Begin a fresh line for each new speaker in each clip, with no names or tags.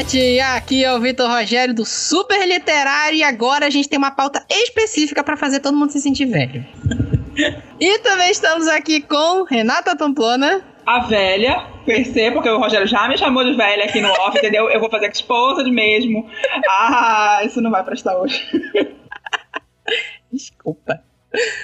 internet! Aqui é o Vitor Rogério do Super Literário e agora a gente tem uma pauta específica para fazer todo mundo se sentir velho. e também estamos aqui com Renata Pamplona.
A velha, PC, porque o Rogério já me chamou de velha aqui no off, entendeu? Eu vou fazer exposed mesmo. Ah, isso não vai prestar hoje.
Desculpa.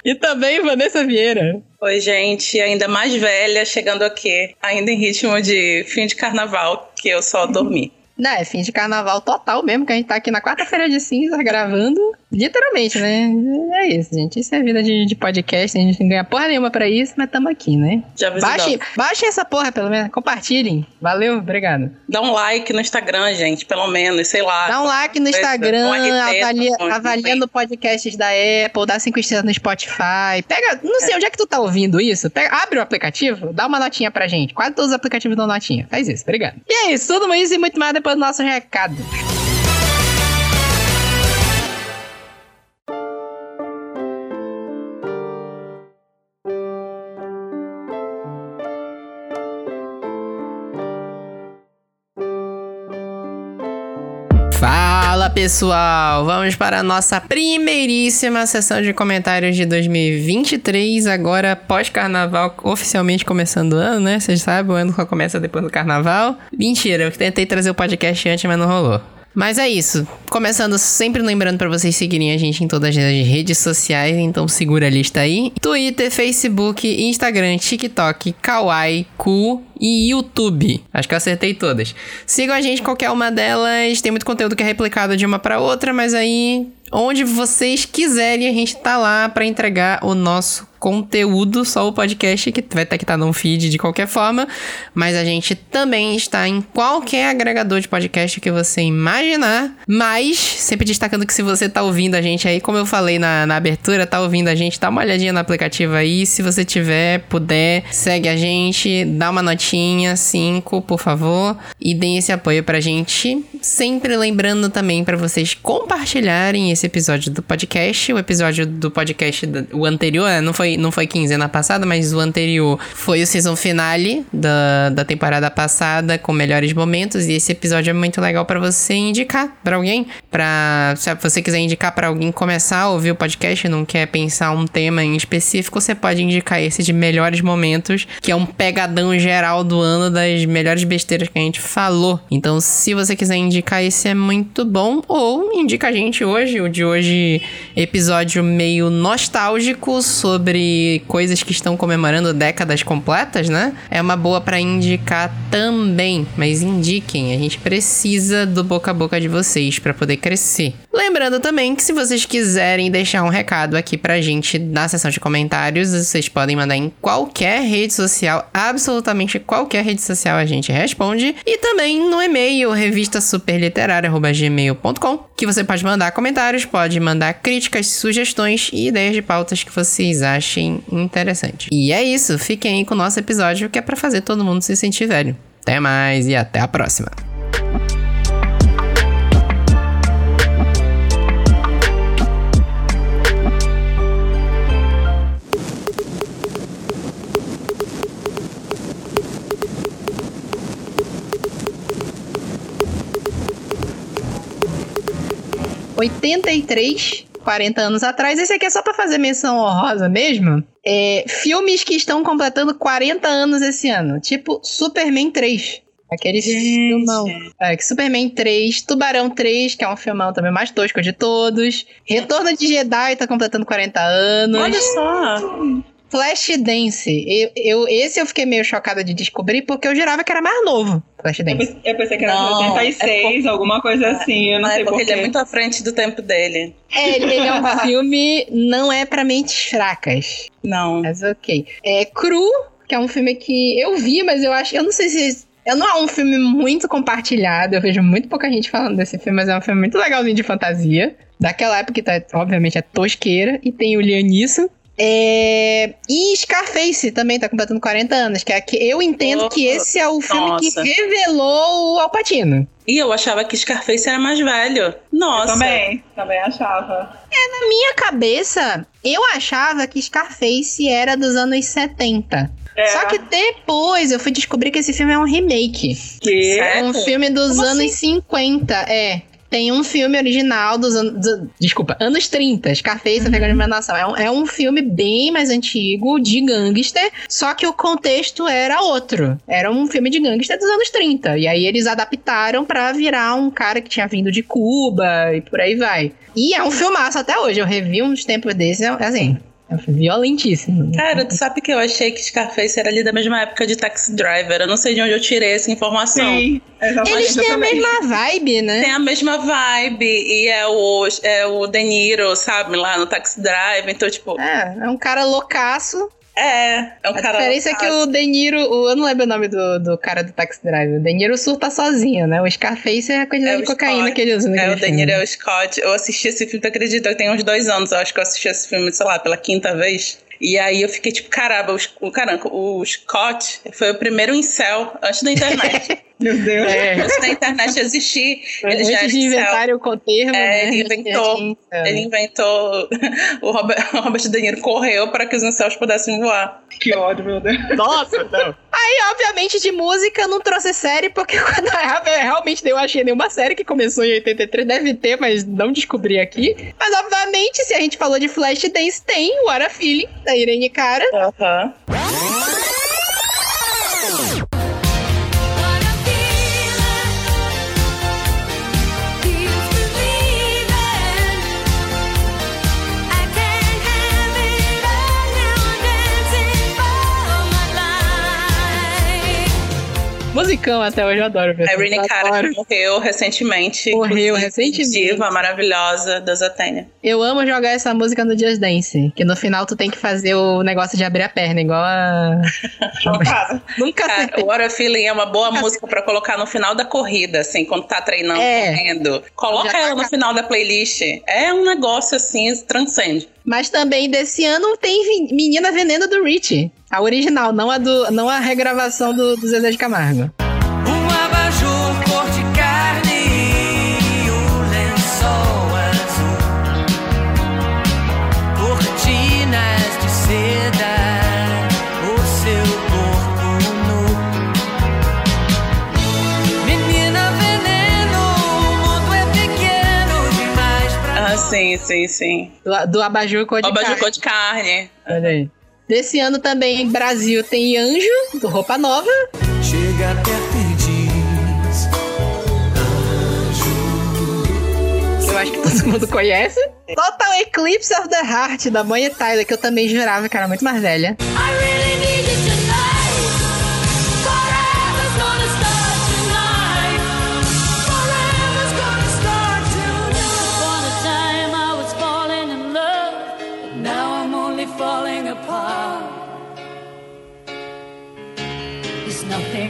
E também Vanessa Vieira.
Oi, gente, ainda mais velha, chegando aqui, ainda em ritmo de fim de carnaval, que eu só dormi.
Não, é fim de carnaval total mesmo, que a gente tá aqui na quarta-feira de cinza gravando. Literalmente, né? É isso, gente. Isso é vida de, de podcast. A gente não ganha porra nenhuma pra isso, mas tamo aqui, né? Já baixem, baixem essa porra, pelo menos. Compartilhem. Valeu, obrigado.
Dá um like no Instagram, gente, pelo menos, sei lá.
Dá um like no Instagram, avalia, avaliando podcasts da Apple, dá cinco estrelas no Spotify. Pega, não sei, é. onde é que tu tá ouvindo isso? Pega, abre o aplicativo, dá uma notinha pra gente. Quase todos os aplicativos dão notinha. Faz isso, obrigado. E é isso, tudo isso e muito mais depois do nosso recado. Pessoal, vamos para a nossa primeiríssima sessão de comentários de 2023, agora pós-carnaval, oficialmente começando o ano, né? Vocês sabem, o ano só começa depois do carnaval. Mentira, eu tentei trazer o podcast antes, mas não rolou. Mas é isso. Começando sempre lembrando para vocês seguirem a gente em todas as redes sociais, então segura a lista aí. Twitter, Facebook, Instagram, TikTok, Kawaii, Ku e YouTube. Acho que eu acertei todas. Sigam a gente qualquer uma delas. Tem muito conteúdo que é replicado de uma para outra, mas aí onde vocês quiserem, a gente tá lá para entregar o nosso conteúdo, só o podcast que vai ter que estar tá num feed de qualquer forma, mas a gente também está em qualquer agregador de podcast que você imaginar, mas sempre destacando que se você tá ouvindo a gente aí, como eu falei na, na abertura, tá ouvindo a gente, dá uma olhadinha no aplicativo aí, se você tiver, puder, segue a gente, dá uma notinha, cinco, por favor, e deem esse apoio pra gente, sempre lembrando também para vocês compartilharem esse episódio do podcast. O episódio do podcast, o anterior, não foi, não foi quinzena passada, mas o anterior foi o season finale da, da temporada passada, com melhores momentos. E esse episódio é muito legal para você indicar para alguém. Pra, se você quiser indicar para alguém começar a ouvir o podcast não quer pensar um tema em específico, você pode indicar esse de melhores momentos, que é um pegadão geral do ano das melhores besteiras que a gente falou. Então, se você quiser indicar esse, é muito bom. Ou indica a gente hoje, o de hoje, episódio meio nostálgico sobre coisas que estão comemorando décadas completas, né? É uma boa para indicar também, mas indiquem, a gente precisa do boca a boca de vocês para poder crescer. Lembrando também que se vocês quiserem deixar um recado aqui pra gente na seção de comentários, vocês podem mandar em qualquer rede social, absolutamente qualquer rede social a gente responde, e também no e-mail revistasuperliterária@gmail.com, que você pode mandar comentários, pode mandar críticas, sugestões e ideias de pautas que vocês achem interessante. E é isso, fiquem aí com o nosso episódio que é para fazer todo mundo se sentir velho. Até mais e até a próxima. 83, 40 anos atrás. Esse aqui é só para fazer menção honrosa mesmo. É, filmes que estão completando 40 anos esse ano. Tipo Superman 3. Aquele filmão. É, Superman 3, Tubarão 3, que é um filmão também mais tosco de todos. Retorno de Jedi tá completando 40 anos.
Olha só!
Flashdance. Eu, eu, esse eu fiquei meio chocada de descobrir porque eu jurava que era mais novo. Flashdance.
Eu pensei que era não, 86, é por... alguma coisa assim. Eu não, não sei
é porque ele é muito à frente do tempo dele.
É, ele, ele é um filme, não é para mentes fracas.
Não.
Mas ok. É Cru, que é um filme que eu vi, mas eu acho. Eu não sei se. Eu não é um filme muito compartilhado, eu vejo muito pouca gente falando desse filme, mas é um filme muito legalzinho de fantasia. Daquela época que, tá, obviamente, é tosqueira. E tem o Lianisso, é... E Scarface também tá completando 40 anos, que é que eu entendo oh, que esse é o filme nossa. que revelou o Alpatino.
E eu achava que Scarface era mais velho. Nossa.
Eu também, também achava.
É, na minha cabeça, eu achava que Scarface era dos anos 70.
É.
Só que depois eu fui descobrir que esse filme é um remake.
Que...
É um filme dos
Como
anos
assim?
50, é. Tem um filme original dos anos. do- desculpa, anos 30, Scarface, uhum. Pegando de Nação. É um, é um filme bem mais antigo, de gangster, só que o contexto era outro. Era um filme de gangster dos anos 30. E aí eles adaptaram pra virar um cara que tinha vindo de Cuba e por aí vai. E é um filmaço até hoje. Eu revi uns tempos desses, é assim. É violentíssimo.
Cara, tu sabe que eu achei que Scarface era ali da mesma época de Taxi Driver. Eu não sei de onde eu tirei essa informação.
Sim, exatamente.
Eles têm a mesma vibe, né?
Tem a mesma vibe e é o, é o De Niro, sabe, lá no Taxi Driver. Então, tipo,
É, é um cara loucaço.
É, é um
A
cara.
diferença é que o De Niro, o- eu não lembro o nome do, do cara do Taxi Driver. O De Niro surta sozinho, né? O Scarface é a quantidade
É
de cocaína
Scott.
que ele usa
É, o De Niro é o Scott. Eu assisti esse filme, tu acredita? Tem uns dois anos, eu acho que eu assisti esse filme, sei lá, pela quinta vez. E aí eu fiquei tipo, caramba, o, caramba, o Scott foi o primeiro incel antes da internet.
Meu Deus.
É.
antes da internet existir, ele já
Antes
era
de
incel.
inventarem o contermo,
É,
né?
ele
já
inventou-
tinha incel.
Ele inventou. O Robert, o Robert De Niro correu para que os incels pudessem voar.
Que ódio, meu Deus.
Nossa, não. Aí, obviamente, de música eu não trouxe série, porque quando eu realmente eu achei nenhuma série que começou em 83. Deve ter, mas não descobri aqui. Mas, obviamente, se a gente falou de Flashdance, tem What a Feeling, da Irene Cara.
Aham.
What a
Musicão até hoje, eu adoro ver.
A Irene Cara morreu recentemente.
Morreu recentemente.
Diva maravilhosa da Zatênia.
Eu amo jogar essa música no Just Dance, que no final tu tem que fazer o negócio de abrir a perna, igual a... Nunca
Cara,
acertei.
o What a Feeling é uma boa música pra colocar no final da corrida, assim, quando tá treinando,
É.
correndo. Coloca
Já
ela
tá
no final da playlist. É um negócio assim, transcende.
Mas também desse ano tem Menina Veneno do Rich. A original, não a, do, não a regravação do, do Zezé de Camargo.
Sim, sim, sim.
Do, do Abajur Cor de
Oba
Carne.
jogou de carne.
Olha aí. Desse ano também, Brasil tem Anjo, do Roupa Nova.
Chega perto e diz
que Eu acho que todo mundo conhece. Total Eclipse of the Heart, da Bonnie Tyler, que eu também jurava que era muito mais velha.
I really need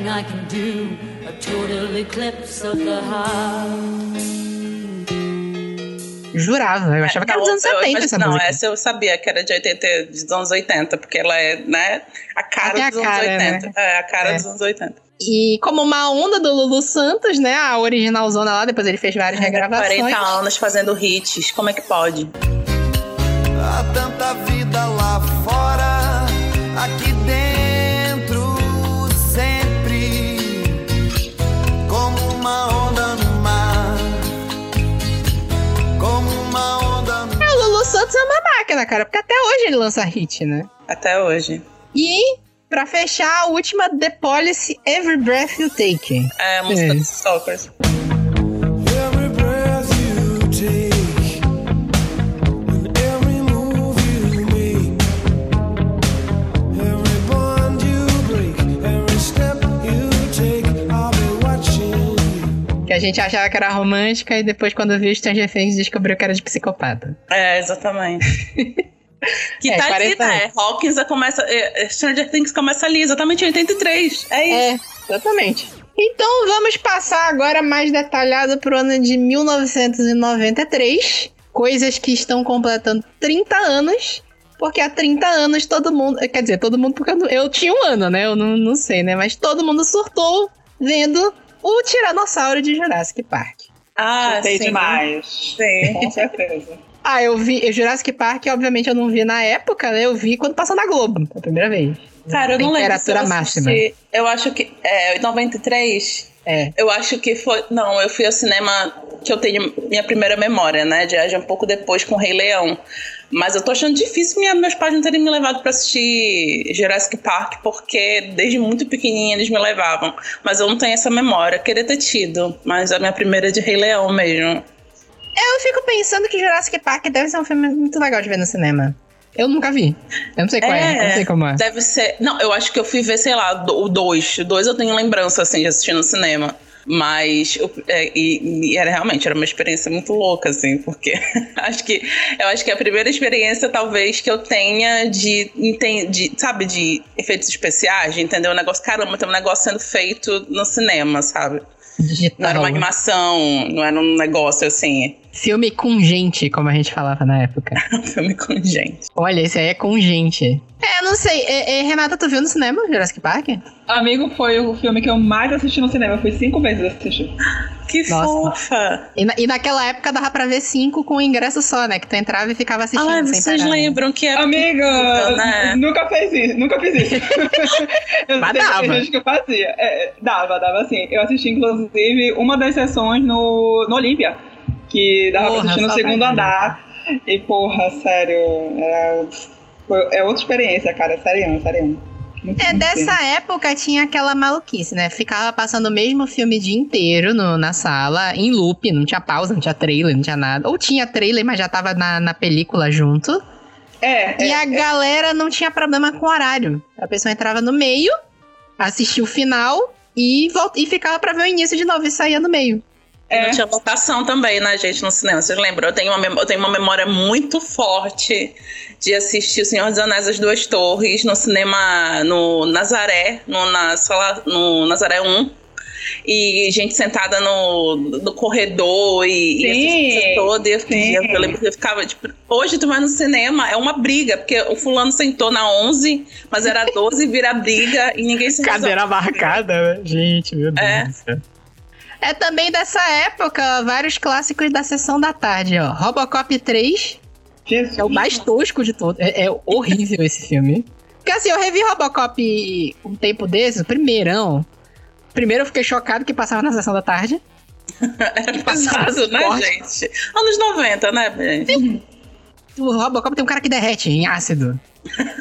nothing I can do. A total eclipse of the heart.
Jurava, eu achava que era dos anos
eu-
70
mas
essa
não,
música.
essa eu sabia que era de 80, dos anos 80, porque ela é, né, a cara
Até a
dos
cara,
anos
né?
80. É, a cara
É.
dos anos 80.
E como uma onda do Lulu Santos, né? A originalzona lá, depois ele fez várias regravações.
40 anos fazendo hits, como é que pode?
Há tanta vida lá fora,
Santos é uma máquina, cara, porque até hoje ele lança hit, né?
Até hoje.
E, pra fechar, a última The Policy, Every Breath You Take.
É a música
É.
dos Stalkers.
Que a gente achava que era romântica e depois, quando viu Stranger Things, descobriu que era de psicopata.
É, exatamente. Que
É,
tá ali,
40
né? Hawkins começa. é, é, Stranger Things começa ali, exatamente em 83. É isso.
É, exatamente. Então vamos passar agora mais detalhado pro ano de 1993. Coisas que estão completando 30 anos. Porque há 30 anos todo mundo. Quer dizer, todo mundo, porque eu, eu tinha um ano, né? Eu não, não sei, né? Mas todo mundo surtou vendo o Tiranossauro de Jurassic Park.
Ah,
Sei
sim.
demais.
Sim.
Com certeza.
Ah, eu vi. Jurassic Park, obviamente, eu não vi na época, né? Eu vi quando passou na Globo, a primeira vez.
Cara, eu não lembro
Temperatura máxima.
Eu acho que. É, em 93.
É.
Eu acho que foi. Não, eu fui ao cinema que eu tenho minha primeira memória, né? De um pouco depois com o Rei Leão. Mas eu tô achando difícil minha- meus pais não terem me levado pra assistir Jurassic Park, porque desde muito pequenininha eles me levavam. Mas eu não tenho essa memória. Queria ter tido, mas a minha primeira é de Rei Leão mesmo.
Eu fico pensando que Jurassic Park deve ser um filme muito legal de ver no cinema. Eu nunca vi. Eu não sei qual é, eu não sei como é.
Deve ser. Não, eu acho que eu fui ver, sei lá, o 2. O 2 eu tenho lembrança, assim, de assistir no cinema. Mas eu- é, e, e era realmente era uma experiência muito louca, assim, porque acho que eu acho que é a primeira experiência, talvez, que eu tenha de, de sabe, de efeitos especiais, de entender o negócio. Caramba, tem um negócio sendo feito no cinema, sabe?
Digital.
Não era uma animação, não era um negócio assim,
Filme com gente, como a gente falava na época.
filme com gente.
Olha, esse aí é com gente. É, eu não sei. É, é, Renata, tu viu no cinema Jurassic Park?
Amigo, foi o filme que eu mais assisti no cinema. Eu fui cinco vezes assistir.
Que
Nossa.
fofa!
E, na- e naquela época dava pra ver cinco com ingresso só, né? Que tu entrava e ficava assistindo sem
vocês
parar.
lembram que é
Amiga,
né?
nunca fez isso, nunca fiz isso. eu
Mas dava.
gente que fazia. É, dava, dava assim. Eu assisti, inclusive, uma das sessões no, no Olímpia, que dava
Porra,
pra assistir no segundo andar. E, porra, sério, era, foi- é outra experiência, cara, sério, sério. Muito,
É, dessa época tinha aquela maluquice, né? Ficava passando o mesmo filme o dia inteiro no- na sala, em loop, não tinha pausa, não tinha trailer, não tinha nada. Ou tinha trailer, mas já tava na, na película junto.
É,
E
é,
a galera não tinha problema com o horário. A pessoa entrava no meio, assistia o final e, volta, e ficava pra ver o início de novo e saía no meio.
E
É.
Não tinha votação também, né, gente, no cinema. Vocês lembram? Eu tenho, uma memó- eu tenho uma memória muito forte de assistir O Senhor dos Anéis As Duas Torres no cinema no Nazaré, no, na sala, no Nazaré 1. E gente sentada no, no corredor e, e
Sim,
assistindo toda. E eu,
sim.
eu, lembro que eu ficava, tipo, hoje tu vai no cinema, é uma briga, porque o fulano sentou na 11, mas era 12 vira briga e ninguém se resolve.
marcada, né? Gente, meu Deus
É.
É também dessa época, vários clássicos da sessão da tarde, ó. Robocop 3,
Jesus.
É o mais tosco de todos. É, é horrível esse filme. Porque assim, eu revi Robocop um tempo desses, o primeirão. Primeiro eu fiquei chocado que passava na sessão da tarde.
Era pesado, né,
Corte.
gente? Anos 90, né, gente?
O Robocop tem um cara que derrete em ácido.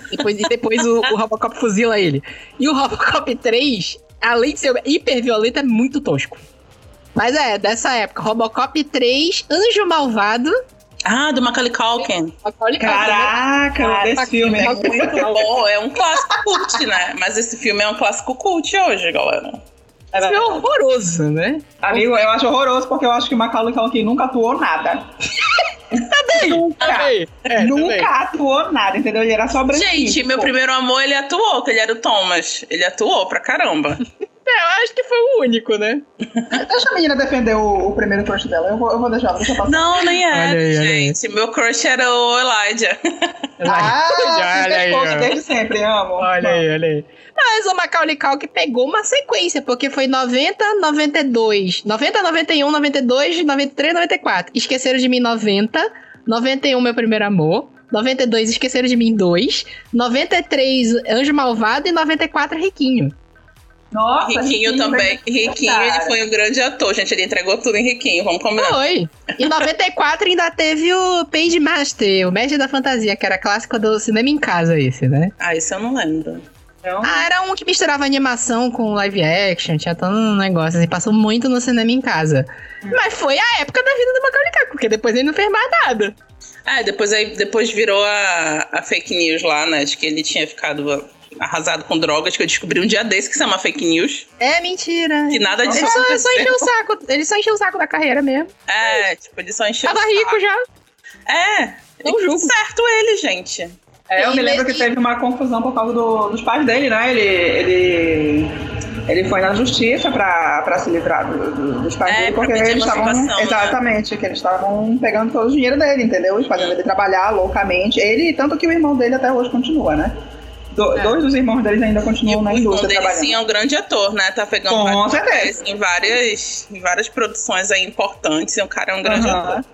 Depois, e depois o, o Robocop fuzila ele. E o Robocop 3, além de ser hiper violento, é muito tosco. Mas é, dessa época, Robocop 3, Anjo Malvado.
Ah, do Macaulay Culkin.
Macaulay Culkin, né?
Caraca,
Cara,
esse filme é
muito bom. É um clássico cult, né? Mas esse filme é um clássico cult hoje, galera.
Esse filme é horroroso, né?
Amigo, eu acho horroroso porque eu acho que o Macaulay Culkin nunca atuou nada. nunca.
Também. É, também.
nunca atuou nada, entendeu? Ele era só branquinho.
Gente, meu
pô.
primeiro amor, ele atuou, que ele era o Thomas. Ele atuou pra caramba.
É, eu acho que foi o único, né?
Deixa a menina defender o, o primeiro crush dela. Eu vou, eu vou deixar, deixa eu passar.
Não, nem era,
Olha aí, olha aí.
gente. Meu crush era o Elijah.
Ah,
olha aí,
olha
ó.
desde sempre, amo.
Olha aí, olha aí. Mas o Macaulay Culkin pegou uma sequência, porque foi 90, 92, 90, 91, 92, 93, 94. Esqueceram de mim 90, 91 meu primeiro amor, 92 Esqueceram de mim 2, 93 Anjo Malvado e 94 Riquinho.
Nossa,
Riquinho também. Riquinho, ele foi um grande ator, gente. Ele entregou tudo em Riquinho, vamos combinar.
Foi. E 94 ainda teve o Page Master, o Mestre da Fantasia, que era clássico do cinema em casa esse, né?
Ah, isso eu não lembro.
Então,
Ah, era um que misturava animação com live action, tinha todo um negócio assim, passou muito no cinema em casa. Mas foi a época da vida do Macaulay Culkin, porque depois ele não fez mais nada.
É, depois, aí, depois virou a, a fake news lá, né? De que ele tinha ficado arrasado com drogas, que eu descobri um dia desse que isso é uma fake news.
É mentira.
Que nada disso
Ele só, só
aconteceu.
encheu o saco, ele só encheu o saco da carreira mesmo.
É, tipo, ele só encheu
Tava
o
rico
saco.
já.
É,
Não julgo.
certo ele, gente.
é, eu me lembro que teve uma confusão por causa do- dos pais dele, né? Ele, ele, ele foi na justiça pra, pra se livrar do- do- dos pais
É,
dele, porque eles estavam.
né?
Exatamente, que eles estavam pegando todo o dinheiro dele, entendeu? E fazendo ele trabalhar loucamente. Ele, tanto que o irmão dele até hoje continua, né? Do-
É.
Dois dos irmãos deles ainda continuam
o
na
irmão
indústria
dele,
trabalhando.
sim, é um grande ator, né? Tá pegando
Com certeza.
em várias, em várias produções aí importantes. E o cara é um grande
Aham.
ator.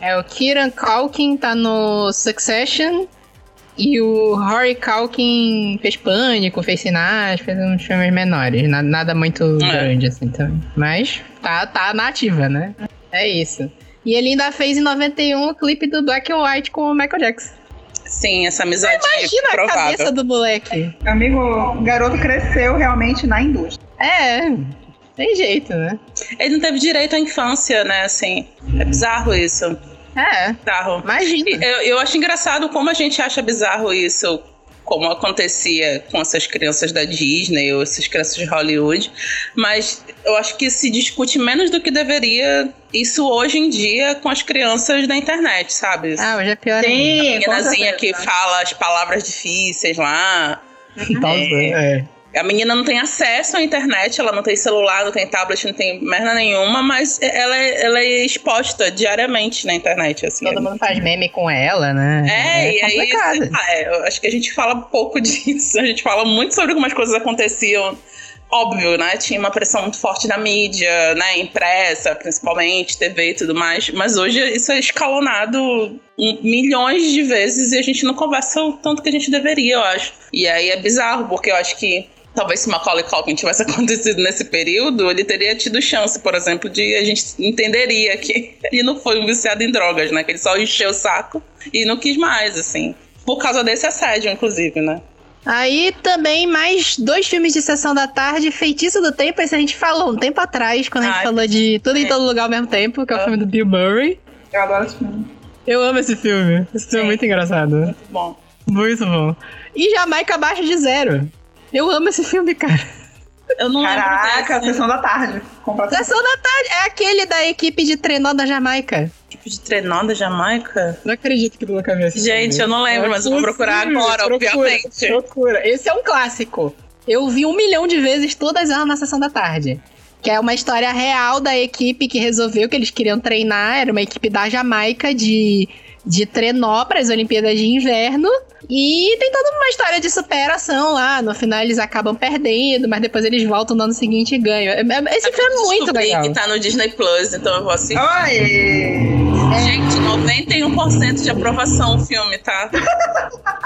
É, o Kieran Culkin tá no Succession E o Rory Culkin fez Pânico, fez Sinais, fez uns filmes menores. na- Nada muito
É.
grande assim também. Mas tá, tá na ativa, né? É isso. E ele ainda fez em 91 o clipe do Black and White com o Michael Jackson.
Sim, essa amizade
Imagina a
provável.
cabeça do moleque.
Amigo, o garoto cresceu realmente na indústria.
É, tem jeito, né?
Ele não teve direito à infância, né? Assim, é bizarro isso.
É,
Bizarro.
imagina.
Eu, eu acho engraçado como a gente acha bizarro isso, como acontecia com essas crianças da Disney ou essas crianças de Hollywood, mas eu acho que se discute menos do que deveria isso hoje em dia com as crianças da internet, sabe?
Ah, hoje é pior ainda.
Sim, com
meninazinha que fala as palavras difíceis lá.
É.
A menina não tem acesso à internet, ela não tem celular, não tem tablet, não tem merda nenhuma, mas ela é, ela é exposta diariamente na internet, assim.
Todo mundo faz meme com ela, né?
É, e aí,
complicado.
lá, é, eu acho que a gente fala pouco disso. A gente fala muito sobre como as coisas aconteciam. Óbvio, né? Tinha uma pressão muito forte da mídia, né? Impressa, principalmente, TV e tudo mais. Mas hoje isso é escalonado milhões de vezes e a gente não conversa o tanto que a gente deveria, eu acho. E aí é bizarro, porque eu acho que talvez se Macaulay Culkin tivesse acontecido nesse período, ele teria tido chance, por exemplo, de a gente entenderia que ele não foi um viciado em drogas, né? Que ele só encheu o saco e não quis mais, assim. Por causa desse assédio, inclusive, né?
Aí também mais dois filmes de sessão da tarde, Feitiço do Tempo, esse a gente falou um tempo atrás, quando a gente
Ai.
falou de Tudo em
É.
Todo Lugar ao mesmo tempo, que é o
Ah.
filme do Bill Murray.
Eu adoro esse filme.
Eu amo esse filme. Esse filme é
Sim.
muito engraçado.
Muito bom.
Muito bom. E Jamaica Abaixo de Zero. Eu amo esse filme, cara.
Eu não
Caraca,
lembro
sessão da tarde.
Sessão da tarde é aquele da equipe de trenó da Jamaica.
tipo de trenó da Jamaica.
Não acredito que nunca viu esse
Gente,
filme.
eu não lembro,
É
mas eu vou procurar agora,
Procura,
obviamente.
Procura. Esse é um clássico. Eu vi um milhão de vezes todas elas na sessão da tarde. Que é uma história real da equipe que resolveu que eles queriam treinar. Era uma equipe da Jamaica de, de trenó para as Olimpíadas de Inverno. E tem toda uma história de superação lá. No final eles acabam perdendo, mas depois eles voltam no ano seguinte e ganham. É- é- Esse filme é muito legal.
que tá no Disney Plus, então eu vou assistir.
Oi!
Gente, 91% de aprovação o filme, tá?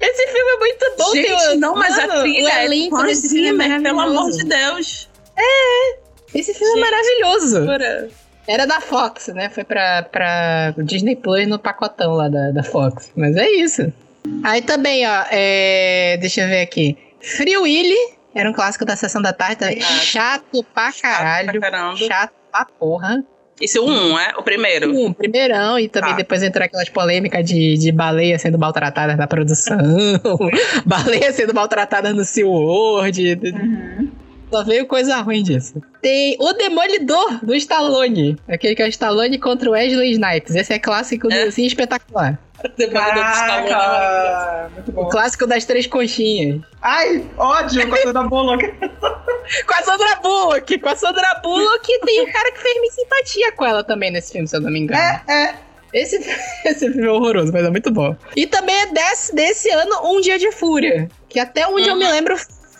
Esse filme é muito bom.
Gente, não, mas
Mano,
a trilha é Hans
é
Zimmer, pelo amor de Deus.
Esse filme
Gente.
é maravilhoso.
Jura?
Era da Fox, né? Foi pra, pra Disney Plus no pacotão lá da, da Fox. Mas é isso. Aí também, ó, é... deixa eu ver aqui. Free Willy, era um clássico da sessão da tarde. também. Chato pra caralho.
pra caramba.
Chato pra porra.
Esse é o 1, é? O primeiro.
Um, primeirão, e também
Tá.
depois entrou aquelas polêmicas de, de baleia sendo maltratadas na produção, baleia sendo maltratadas no SeaWorld.
Uhum.
Só veio coisa ruim disso. Tem o Demolidor do Stallone. Aquele que é o Stallone contra o Wesley Snipes. Esse é clássico do
É.
assim, espetacular.
Demolidor do Stallone.
Caraca! Muito
O
bom.
clássico das três conchinhas.
Ai, ódio com a da Bullock.
Com a Sandra Bullock. Com a Sandra Bullock tem um cara que fez minha simpatia com ela também nesse filme, se eu não me engano.
É, é.
Esse, esse filme é horroroso, mas é muito bom. E também é desse, desse ano Um Dia de Fúria. Que até onde eu me
Uhum.
lembro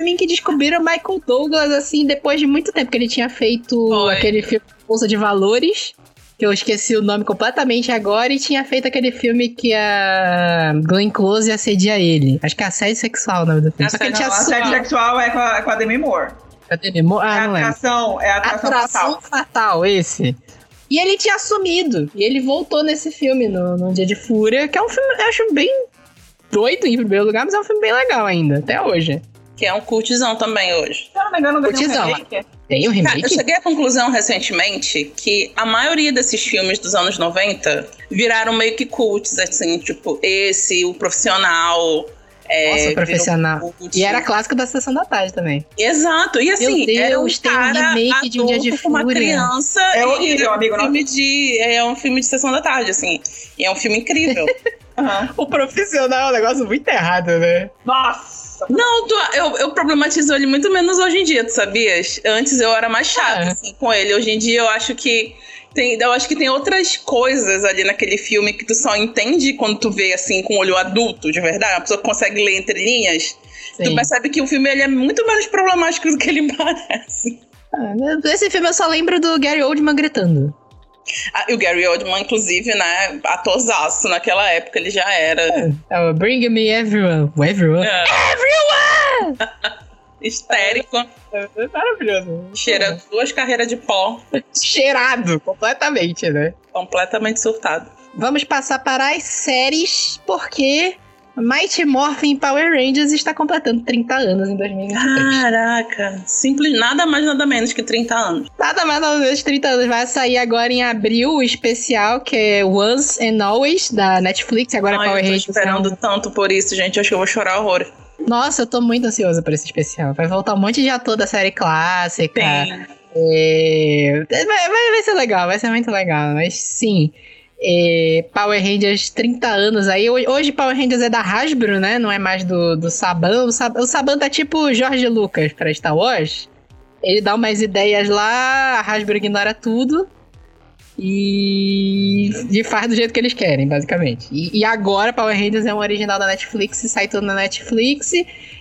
em que descobriram Michael Douglas, assim, depois de muito tempo, que ele tinha feito
Foi.
aquele filme Bolsa de Valores. Que eu esqueci o nome completamente agora, e tinha feito aquele filme que a Glenn Close assedia ele. Acho que é assédio sexual o nome do filme. Só que ele
Assédio
tinha
Não, a série sexual é com a, com a Demi Moore.
Meu irmão?
É
Ah,
a
não
atração, é a atração,
Atração
fatal.
fatal. esse. E ele tinha sumido. E ele voltou nesse filme, no, no Dia de Fúria, que é um filme, eu acho bem doido em primeiro lugar, mas é um filme bem legal ainda, até hoje.
Que é um curtizão também hoje.
Se eu não me engano, ganhou um
Curtizão.
remake.
Tem um
Cara, eu
remake?
cheguei à conclusão recentemente que a maioria desses filmes dos anos 90 viraram meio que cults, assim, tipo, esse, o profissional. É,
Nossa,
virou
profissional.
cult.
E era clássico da Sessão da Tarde também.
Exato, e assim,
Deus,
era um
tem um
cara
remake de Um Dia de
com uma
Fúria.
criança.
É
e
horrível,
um
amigo, não-
Filme de, é um filme de sessão da tarde, assim. E é um filme incrível.
Aham.
O profissional é um negócio muito errado, né?
Nossa!
Não, tu- eu, eu problematizo ele muito menos hoje em dia, tu sabias? Antes eu era mais chata,
É.
assim, com ele. Hoje em dia eu acho que. Tem, eu acho que tem outras coisas ali naquele filme que tu só entende quando tu vê assim com o olho adulto, de verdade. A pessoa que consegue ler entre linhas. Tu
Sim.
percebe que o filme ele é muito menos problemático do que ele parece.
Ah, Esse filme eu só lembro do Gary Oldman gritando.
Ah, e o Gary Oldman, inclusive, né, atorzaço naquela época, ele já era
É o Bring Me Everyone. Everyone.
é,
Everyone!
histérico,
É maravilhoso.
cheira duas carreiras de pó,
Cheirado completamente, né?
completamente surtado.
Vamos passar para as séries, porque Mighty Morphin Power Rangers está completando 30 anos em 2023.
Caraca, simples, nada mais nada menos que 30 anos.
Nada mais nada menos 30 anos. Vai sair agora em abril o especial, que é Once and Always, da Netflix. Agora
Ai,
Power
eu tô
Rangers.
esperando
um-
tanto por isso, gente, acho que eu vou chorar horror.
Nossa, eu tô muito ansiosa por esse especial. Vai voltar um monte de ator da série clássica.
Tem.
É, Vai, vai, vai ser legal, vai ser muito legal. Mas sim, é, Power Rangers 30 anos aí. Ho- Hoje Power Rangers é da Hasbro, né? Não é mais do, do Saban. O Saban, tá tipo Jorge Lucas pra Star Wars. Ele dá umas ideias lá, a Hasbro ignora tudo. E, e faz do jeito que eles querem, basicamente. E, e agora Power Rangers é um original da Netflix, sai tudo na Netflix.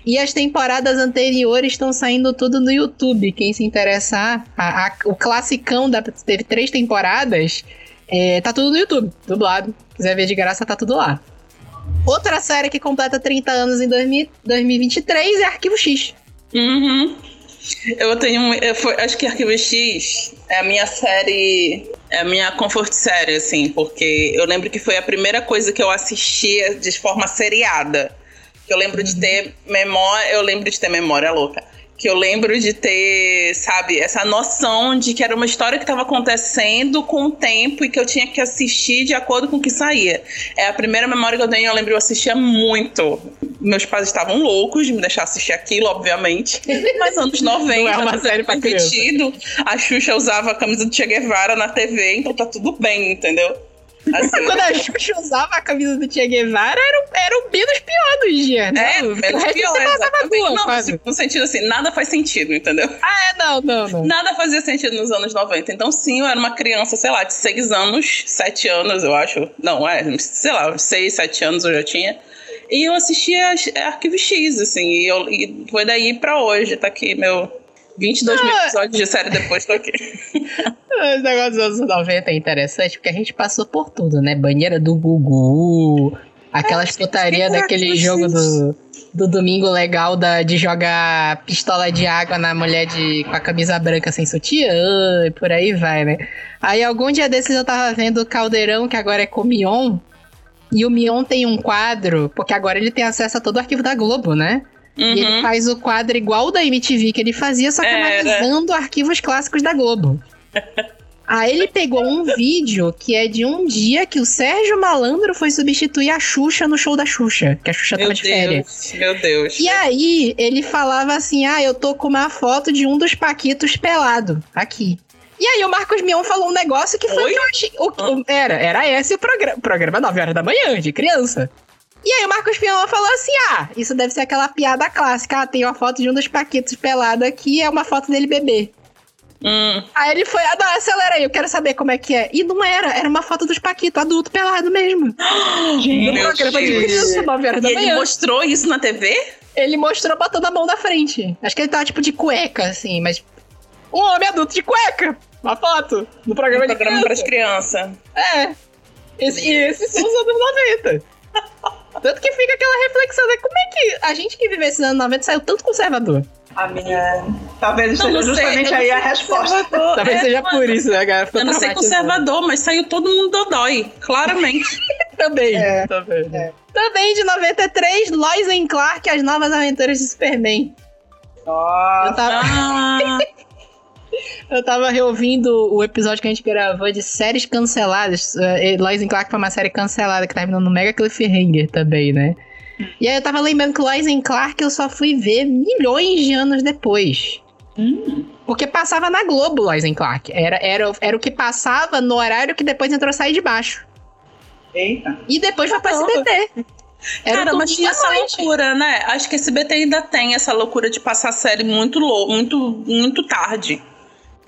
E as temporadas anteriores estão saindo tudo no YouTube. Quem se interessar, a- a- o classicão da, teve três temporadas, é, tá tudo no YouTube, dublado. Quiser ver de graça, tá tudo lá. Outra série que completa 30 anos em 2000 2023 é Arquivo X.
Uhum. Eu tenho. Eu foi- acho que Arquivo X é a minha série. É a minha comfort série, assim, porque eu lembro que foi a primeira coisa que eu assistia de forma seriada. Eu lembro de ter memória. Eu lembro de ter memória louca. Que eu lembro de ter, sabe, essa noção de que era uma história que estava acontecendo com o tempo e que eu tinha que assistir de acordo com o que saía. É a primeira memória que eu tenho, eu lembro que eu assistia muito. Meus pais estavam loucos de me deixar assistir aquilo, obviamente. Mas anos 90,
Não é uma série pra
faz
criança.
A Xuxa usava a camisa do Che Guevara na TV, então tá tudo bem, entendeu? Assim,
Quando a Xuxa usava a camisa do Che Guevara, era, o- era o menos pior dos dias, né?
é,
o
menos pior, exatamente.
duas,
Não,
quase.
assim, no sentido assim, nada faz sentido, entendeu?
Ah, é, não, não, não.
Nada fazia sentido nos anos 90. Então, sim, eu era uma criança, sei lá, de 6 anos, 7 anos, eu acho. Não, é, sei lá, 6, 7 anos eu já tinha. E eu assistia Arquivo X, assim, e, eu, e foi daí pra hoje. Tá aqui meu 22 mil
Ah.
episódios de série depois, tô aqui.
Esse negócio dos anos 90 é interessante porque a gente passou por tudo, né? Banheira do Gugu, aquelas putaria
que
daquele jogo do, do domingo legal da, de jogar pistola de água na mulher de, com a camisa branca sem sutiã e por aí vai, né? Aí algum dia desses eu tava vendo o Caldeirão, que agora é com o Mion, e o Mion tem um quadro, porque agora ele tem acesso a todo o arquivo da Globo, né? E ele
Uhum.
faz o quadro igual o da MTV que ele fazia, só que
Era.
analisando arquivos clássicos da Globo. Aí ele pegou um vídeo que é de um dia que o Sérgio Malandro foi substituir a Xuxa no show da Xuxa, que a Xuxa
Meu
tava de férias.
Meu Deus.
E aí ele falava assim: Ah, eu tô com uma foto de um dos Paquitos pelado aqui. E aí o Marcos Mion falou um negócio que foi o
Oi?
que eu achei. o- o- era, era esse o programa. Programa 9 horas da manhã, de criança. E aí o Marcos Mion falou assim: Ah, isso deve ser aquela piada clássica. Ah, tem uma foto de um dos Paquitos pelado aqui, é uma foto dele bebê.
Hum,
Aí ele foi, ah, não, acelera aí, eu quero saber como é que é. E não era, era uma foto dos Paquitos, adulto pelado mesmo. No programa de
Deus.
criança, 9 horas da
E ele mostrou isso na TV?
Ele mostrou botando a mão na frente. Acho que ele tava tipo de cueca, assim, mas. Um homem adulto de cueca! Uma foto! No programa,
No programa
de
para as
criança.
crianças.
É. Esse, e esses são os anos 90. Tanto que fica aquela reflexão, né? Como é que a gente que viveu esses anos 90 saiu tanto conservador?
A minha. Talvez
Não,
esteja
não sei,
justamente
eu
aí
não
a resposta.
Talvez
É,
seja
mano,
por isso, né, cara? Ficou
Eu não sei conservador, mas saiu todo mundo dodói, claramente.
Também.
É.
Também. né? Também de 93, Lois and Clark, As Novas Aventuras de Superman. Eu
Nossa.
tava,
Ah,
eu tava reouvindo o episódio que a gente gravou de séries canceladas. Uh, Lois and Clark foi uma série cancelada que terminou no Mega Cliffhanger também, né? E aí eu tava lembrando que Lois and Clark eu só fui ver milhões de anos depois. Porque passava na Globo Lois and Clark. Era, era, era o que passava no horário que depois entrou Sair de Baixo.
Eita.
E depois foi pra. SBT. Era
Cara, mas tinha essa loucura, né? Acho que esse BT ainda tem essa loucura de passar série muito lou muito, muito tarde.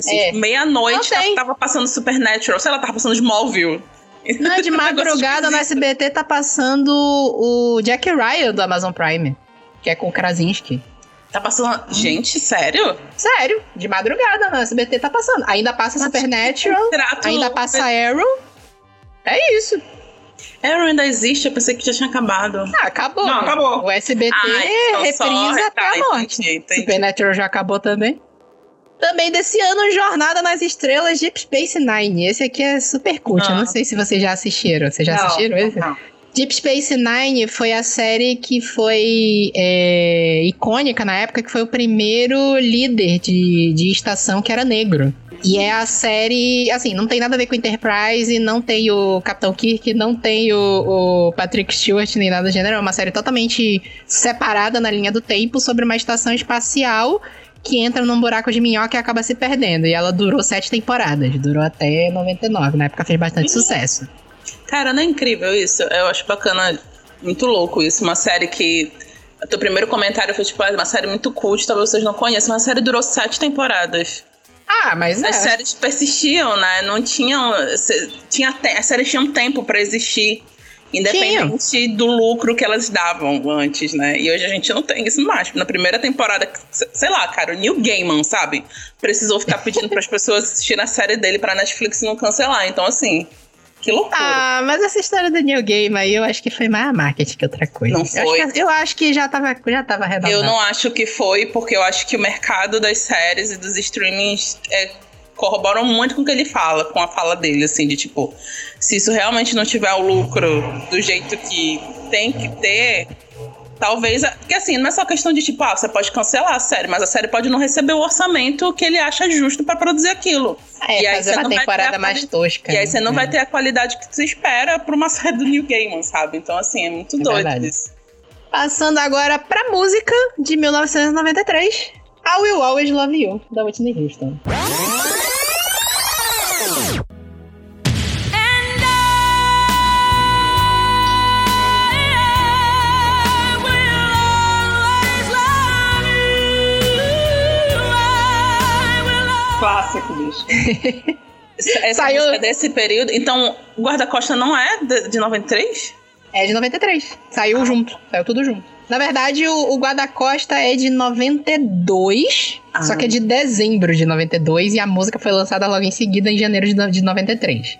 Assim,
É.
Meia-noite
tem.
tava passando Supernatural, sei lá, tava passando Smallville.
Não, de
Um negócio
madrugada no
esquisito.
SBT tá passando o Jack Ryan do Amazon Prime, que é com o Krasinski.
Tá passando. Gente, sério?
Sério, de madrugada no SBT tá passando. Ainda passa Supernatural,
Contrato-
ainda passa Arrow. É isso.
Arrow ainda existe, eu pensei que já tinha acabado.
Ah, acabou.
Não, acabou.
O SBT
Ah, então
reprisa até a morte.
entendi, entendi.
Supernatural já acabou também. Também desse ano, Jornada nas Estrelas Deep Space Nine. Esse aqui é super cult. Eu
Ah.
não sei se vocês já assistiram. Vocês já
Não,
assistiram esse?
não.
Deep Space Nine foi a série que foi é, icônica na época, que foi o primeiro líder de, de estação que era negro. E é a série, assim, não tem nada a ver com Enterprise, não tem o Capitão Kirk, não tem o, o Patrick Stewart, nem nada do gênero. É uma série totalmente separada na linha do tempo sobre uma estação espacial que entra num buraco de minhoca e acaba se perdendo. E ela durou sete temporadas, durou até 99. Na época fez bastante sucesso.
Cara, não é incrível isso? Eu acho bacana, muito louco isso. Uma série que. O teu primeiro comentário foi tipo, ah, uma série muito cult, talvez vocês não conheçam. Uma série durou sete temporadas.
Ah, mas é.
As séries persistiam, né? Não tinham. Tinha, as séries tinham tempo pra existir. Independente do lucro que elas davam antes, né? E hoje a gente não tem isso mais. Na primeira temporada, sei lá, cara, o Neil Gaiman, sabe? Precisou ficar pedindo pras pessoas assistirem a série dele pra Netflix não cancelar. Então, assim, que loucura.
Ah, mas essa história do New Game aí eu acho que foi mais marketing que outra coisa.
Não
Eu
foi.
acho que, eu acho que já tava, já tava arredondado.
Eu não acho que foi, porque eu acho que o mercado das séries e dos streamings é, corroboram muito com o que ele fala, com a fala dele, assim, de tipo, se isso realmente não tiver o lucro do jeito que tem que ter, talvez. Porque assim, não é só questão de tipo, ah, você pode cancelar a série, mas a série pode não receber o orçamento que ele acha justo pra produzir aquilo.
É,
E aí
fazer uma temporada mais tosca.
E aí você não
né?
vai ter a qualidade que você espera pra uma série do New Gaiman, sabe? Então, assim, é muito
É
doido
verdade.
isso.
Passando agora pra música de 1993. I Will Always Love You, da Whitney Houston.
And I will always love you. I will always
Clássico, bicho.
Essa
Saiu-
música é desse período. Então, o Guarda-Costa não é de, de 93?
É de 93. Saiu junto. Saiu tudo junto. Na verdade, o, o Guarda-Costa é de 92,
Ah.
só que é de dezembro de 92, e a música foi lançada logo em seguida, em janeiro de, de 93.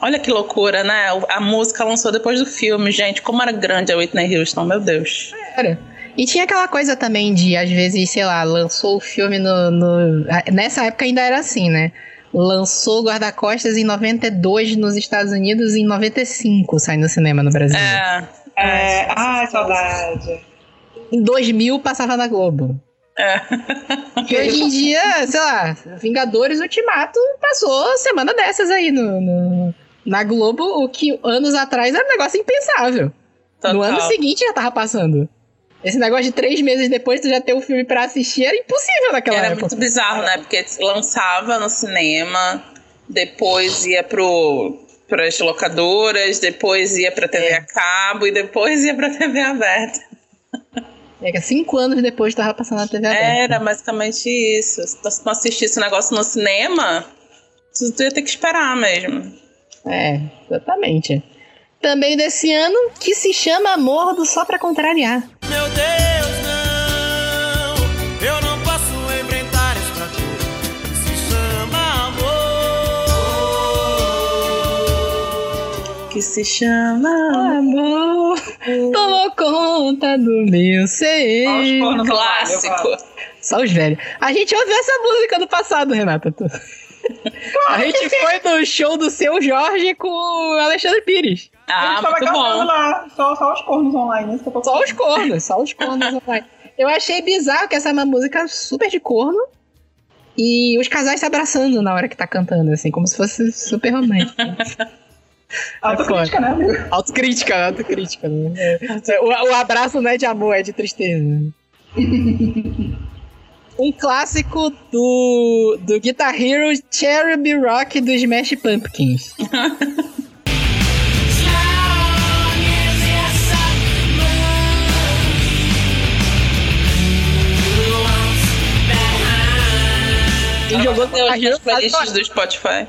Olha que loucura, né? A música lançou depois do filme, gente. Como era grande a Whitney Houston, meu Deus.
Era. E tinha aquela coisa também de, às vezes, sei lá, lançou o filme no. no- Nessa época ainda era assim, né? Lançou Guarda-Costas em 92 nos Estados Unidos e em 95 sai no cinema no Brasil.
É.
É, ai, saudade.
Em 2000 passava na Globo.
É.
E hoje em dia, sei lá, Vingadores Ultimato passou semana dessas aí no, no- na Globo, o que anos atrás era um negócio impensável. No
Total.
ano seguinte já tava passando. Esse negócio de três meses depois tu já ter o filme pra assistir era impossível naquela
Era
época.
muito bizarro, né? Porque lançava no cinema, depois ia pro pras locadoras, depois ia pra TV
É.
a cabo e depois ia pra TV aberta.
É que cinco anos depois tava passando na TV aberta.
Era basicamente isso. Se tu não assistisse o negócio no cinema, tu tu ia ter que esperar mesmo.
É, exatamente. Também desse ano, que se chama Amor do Só Pra Contrariar.
Meu Deus, Que se chama. Amor,
tomou conta do meu ser.
Olha os cornos
Clássico.
Só os velhos. A gente ouviu essa música no passado, Renata. A gente foi no show do seu Jorge com o Alexandre Pires.
A
Ah,
gente tava
muito
cantando
bom.
lá, só, só os cornos online. Eu tô
Só os cornos, só os cornos online. Eu achei bizarro que essa é uma música super de corno. E os casais se abraçando na hora que tá cantando, assim, como se fosse super romântico.
Autocrítica, né, amigo?
Autocrítica, autocrítica. Né? É. O, o abraço não é de amor, é de tristeza. um clássico do, do Guitar Hero Cherub Rock do Smash Pumpkins. Quem jogou Guitar Hero sabe
do Spotify.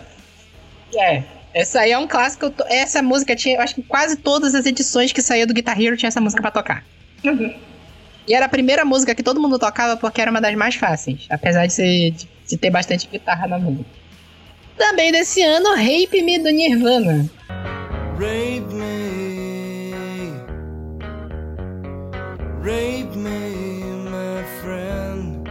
É. Essa aí é um clássico. Essa música tinha, eu acho que quase todas as edições que saiu do Guitar Hero tinha essa música pra tocar. E era a primeira música que todo mundo tocava porque era uma das mais fáceis, apesar de, ser, de, de ter bastante guitarra na música. Também desse ano, Rape Me do Nirvana.
Rape me. Rape me, my friend.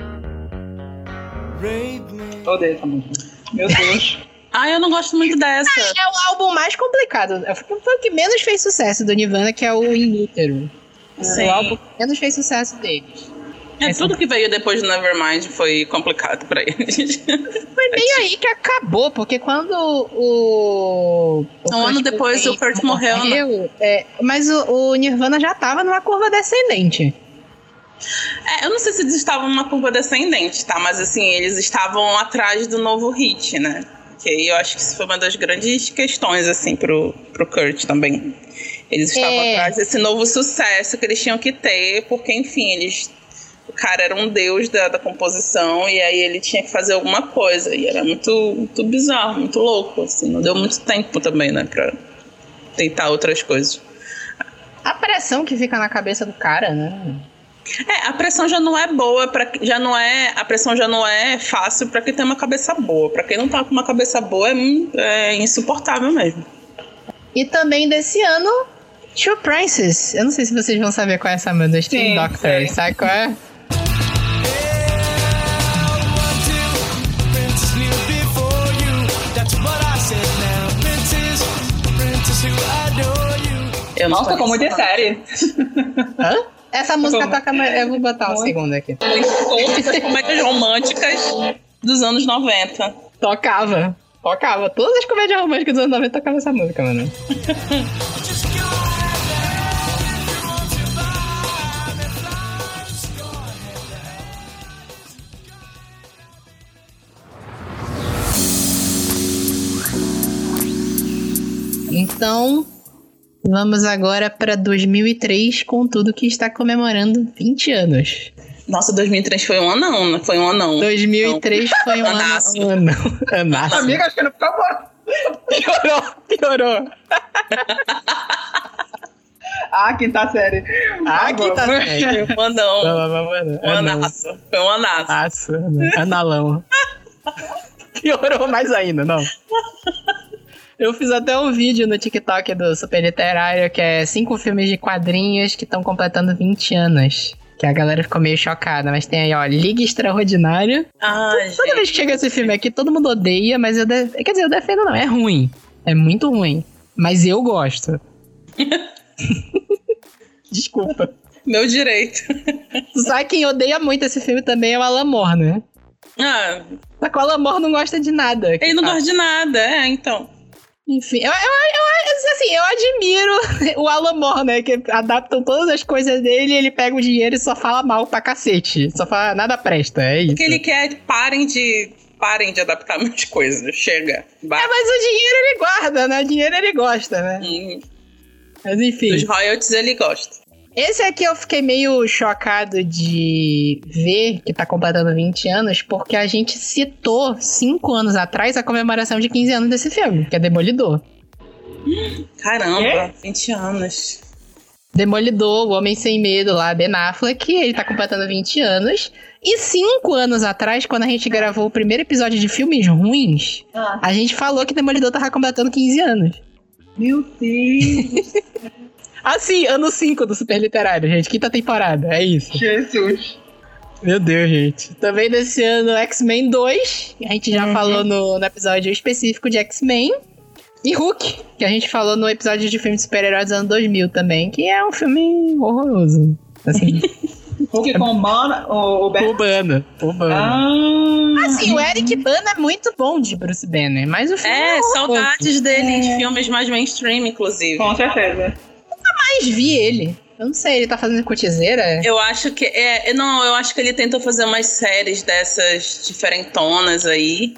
Rape me.
Odeio essa música. Meu Deus.
Ah, eu não gosto muito dessa.
É o álbum mais complicado. Foi o que menos fez sucesso do Nirvana, que é o In Utero.
Sim.
O álbum que menos fez sucesso deles.
É, tudo que veio depois do Nevermind foi complicado pra eles.
Foi meio aí que acabou, porque quando o. o
Um ano depois, o Kurt morreu, né?
é, mas o, o Nirvana já tava numa curva descendente.
É, eu não sei se eles estavam numa curva descendente, tá? Mas assim, eles estavam atrás do novo hit, né? Que aí eu acho que isso foi uma das grandes questões, assim, pro, pro Kurt também. Eles estavam
É.
atrás desse novo sucesso que eles tinham que ter, porque, enfim, eles. O cara era um deus da, da composição e aí ele tinha que fazer alguma coisa. E era muito, muito bizarro, muito louco, assim. Não deu muito tempo também, né? Pra tentar outras coisas.
A pressão que fica na cabeça do cara, né?
É, a pressão já não é boa para já não é a pressão já não é fácil para quem tem uma cabeça boa. Para quem não tá com uma cabeça boa é, é insuportável mesmo.
E também desse ano, Two Princess. Eu não sei se vocês vão saber qual é essa música. Street
Sim,
Doctor,
sei.
sabe qual é?
Eu não
Nossa, ficou muito em
conheço,
série.
Hã? Essa música toca. Eu vou botar um segundo aqui.
não. Tem todas as comédias românticas dos anos 90.
Tocava. Tocava. Todas as comédias românticas dos anos 90 tocavam essa música, mano. Então, vamos agora para 2003 com tudo que está comemorando 20 anos.
Nossa, 2003 foi um anão, né? Foi um anão.
2003 foi um. Um ano. Anácio.
Amiga, acho que não ficou bom.
Piorou, piorou.
Ah, quinta série.
Ah,
Tá
quinta série.
Foi um anão. Um anaço. Foi um anaço.
Anaço, analão. Piorou mais ainda, não. Eu fiz até um vídeo no TikTok do Super Literário, que é cinco filmes de quadrinhos que estão completando 20 anos. Que a galera ficou meio chocada, mas tem aí, ó, Liga Extraordinária.
Ai,
Toda vez que chega esse filme aqui, todo mundo odeia, mas eu. De... Quer dizer, eu defendo, não, é ruim. É muito ruim. Mas eu gosto. Desculpa.
Meu direito.
Sabe quem odeia muito esse filme também é o Alan Moore, né?
Ah,
Só que o Alan Moore não gosta de nada.
ele não gosta de nada, é, então.
Enfim, eu, eu, eu, assim, eu admiro o Alan Moore, né? Que adaptam todas as coisas dele ele pega o dinheiro e só fala mal pra cacete. Só fala nada presta, é isso.
O que ele quer é parem de. Parem de adaptar minhas coisas. Chega.
É,
Basta.
mas o dinheiro ele guarda, né? O dinheiro ele gosta, né? Mas enfim.
Dos royalties ele gosta.
Esse aqui eu fiquei meio chocado de ver que tá completando 20 anos, porque a gente citou 5 anos atrás a comemoração de 15 anos desse filme, que é Demolidor.
Caramba, 20 anos.
Demolidor, o Homem Sem Medo lá, Ben Affleck, ele tá completando 20 anos. E cinco anos atrás, quando a gente gravou o primeiro episódio de filmes ruins,
Ah.
a gente falou que Demolidor tava completando 15 anos.
Meu Deus.
Assim, ano 5 do Super Literário, gente. Quinta temporada, é isso.
Jesus.
Meu Deus, gente. Também desse ano, X-Men 2. A gente já falou no, no episódio específico de X-Men. E Hulk, que a gente falou no episódio de filme de super-heróis dos anos 2000 também, que é um filme horroroso. Assim,
Hulk com o Bana, o, o Ben.
urbano. Urbano.
Ah,
Assim, o Eric Bana é muito bom de Bruce Banner, mas o filme
É,
horroroso.
saudades dele em filmes mais mainstream, inclusive.
com certeza.
Mais vi ele. Eu não sei, ele tá fazendo cotizeira?
Eu acho que. É, não, eu acho que ele tentou fazer umas séries dessas diferentonas aí.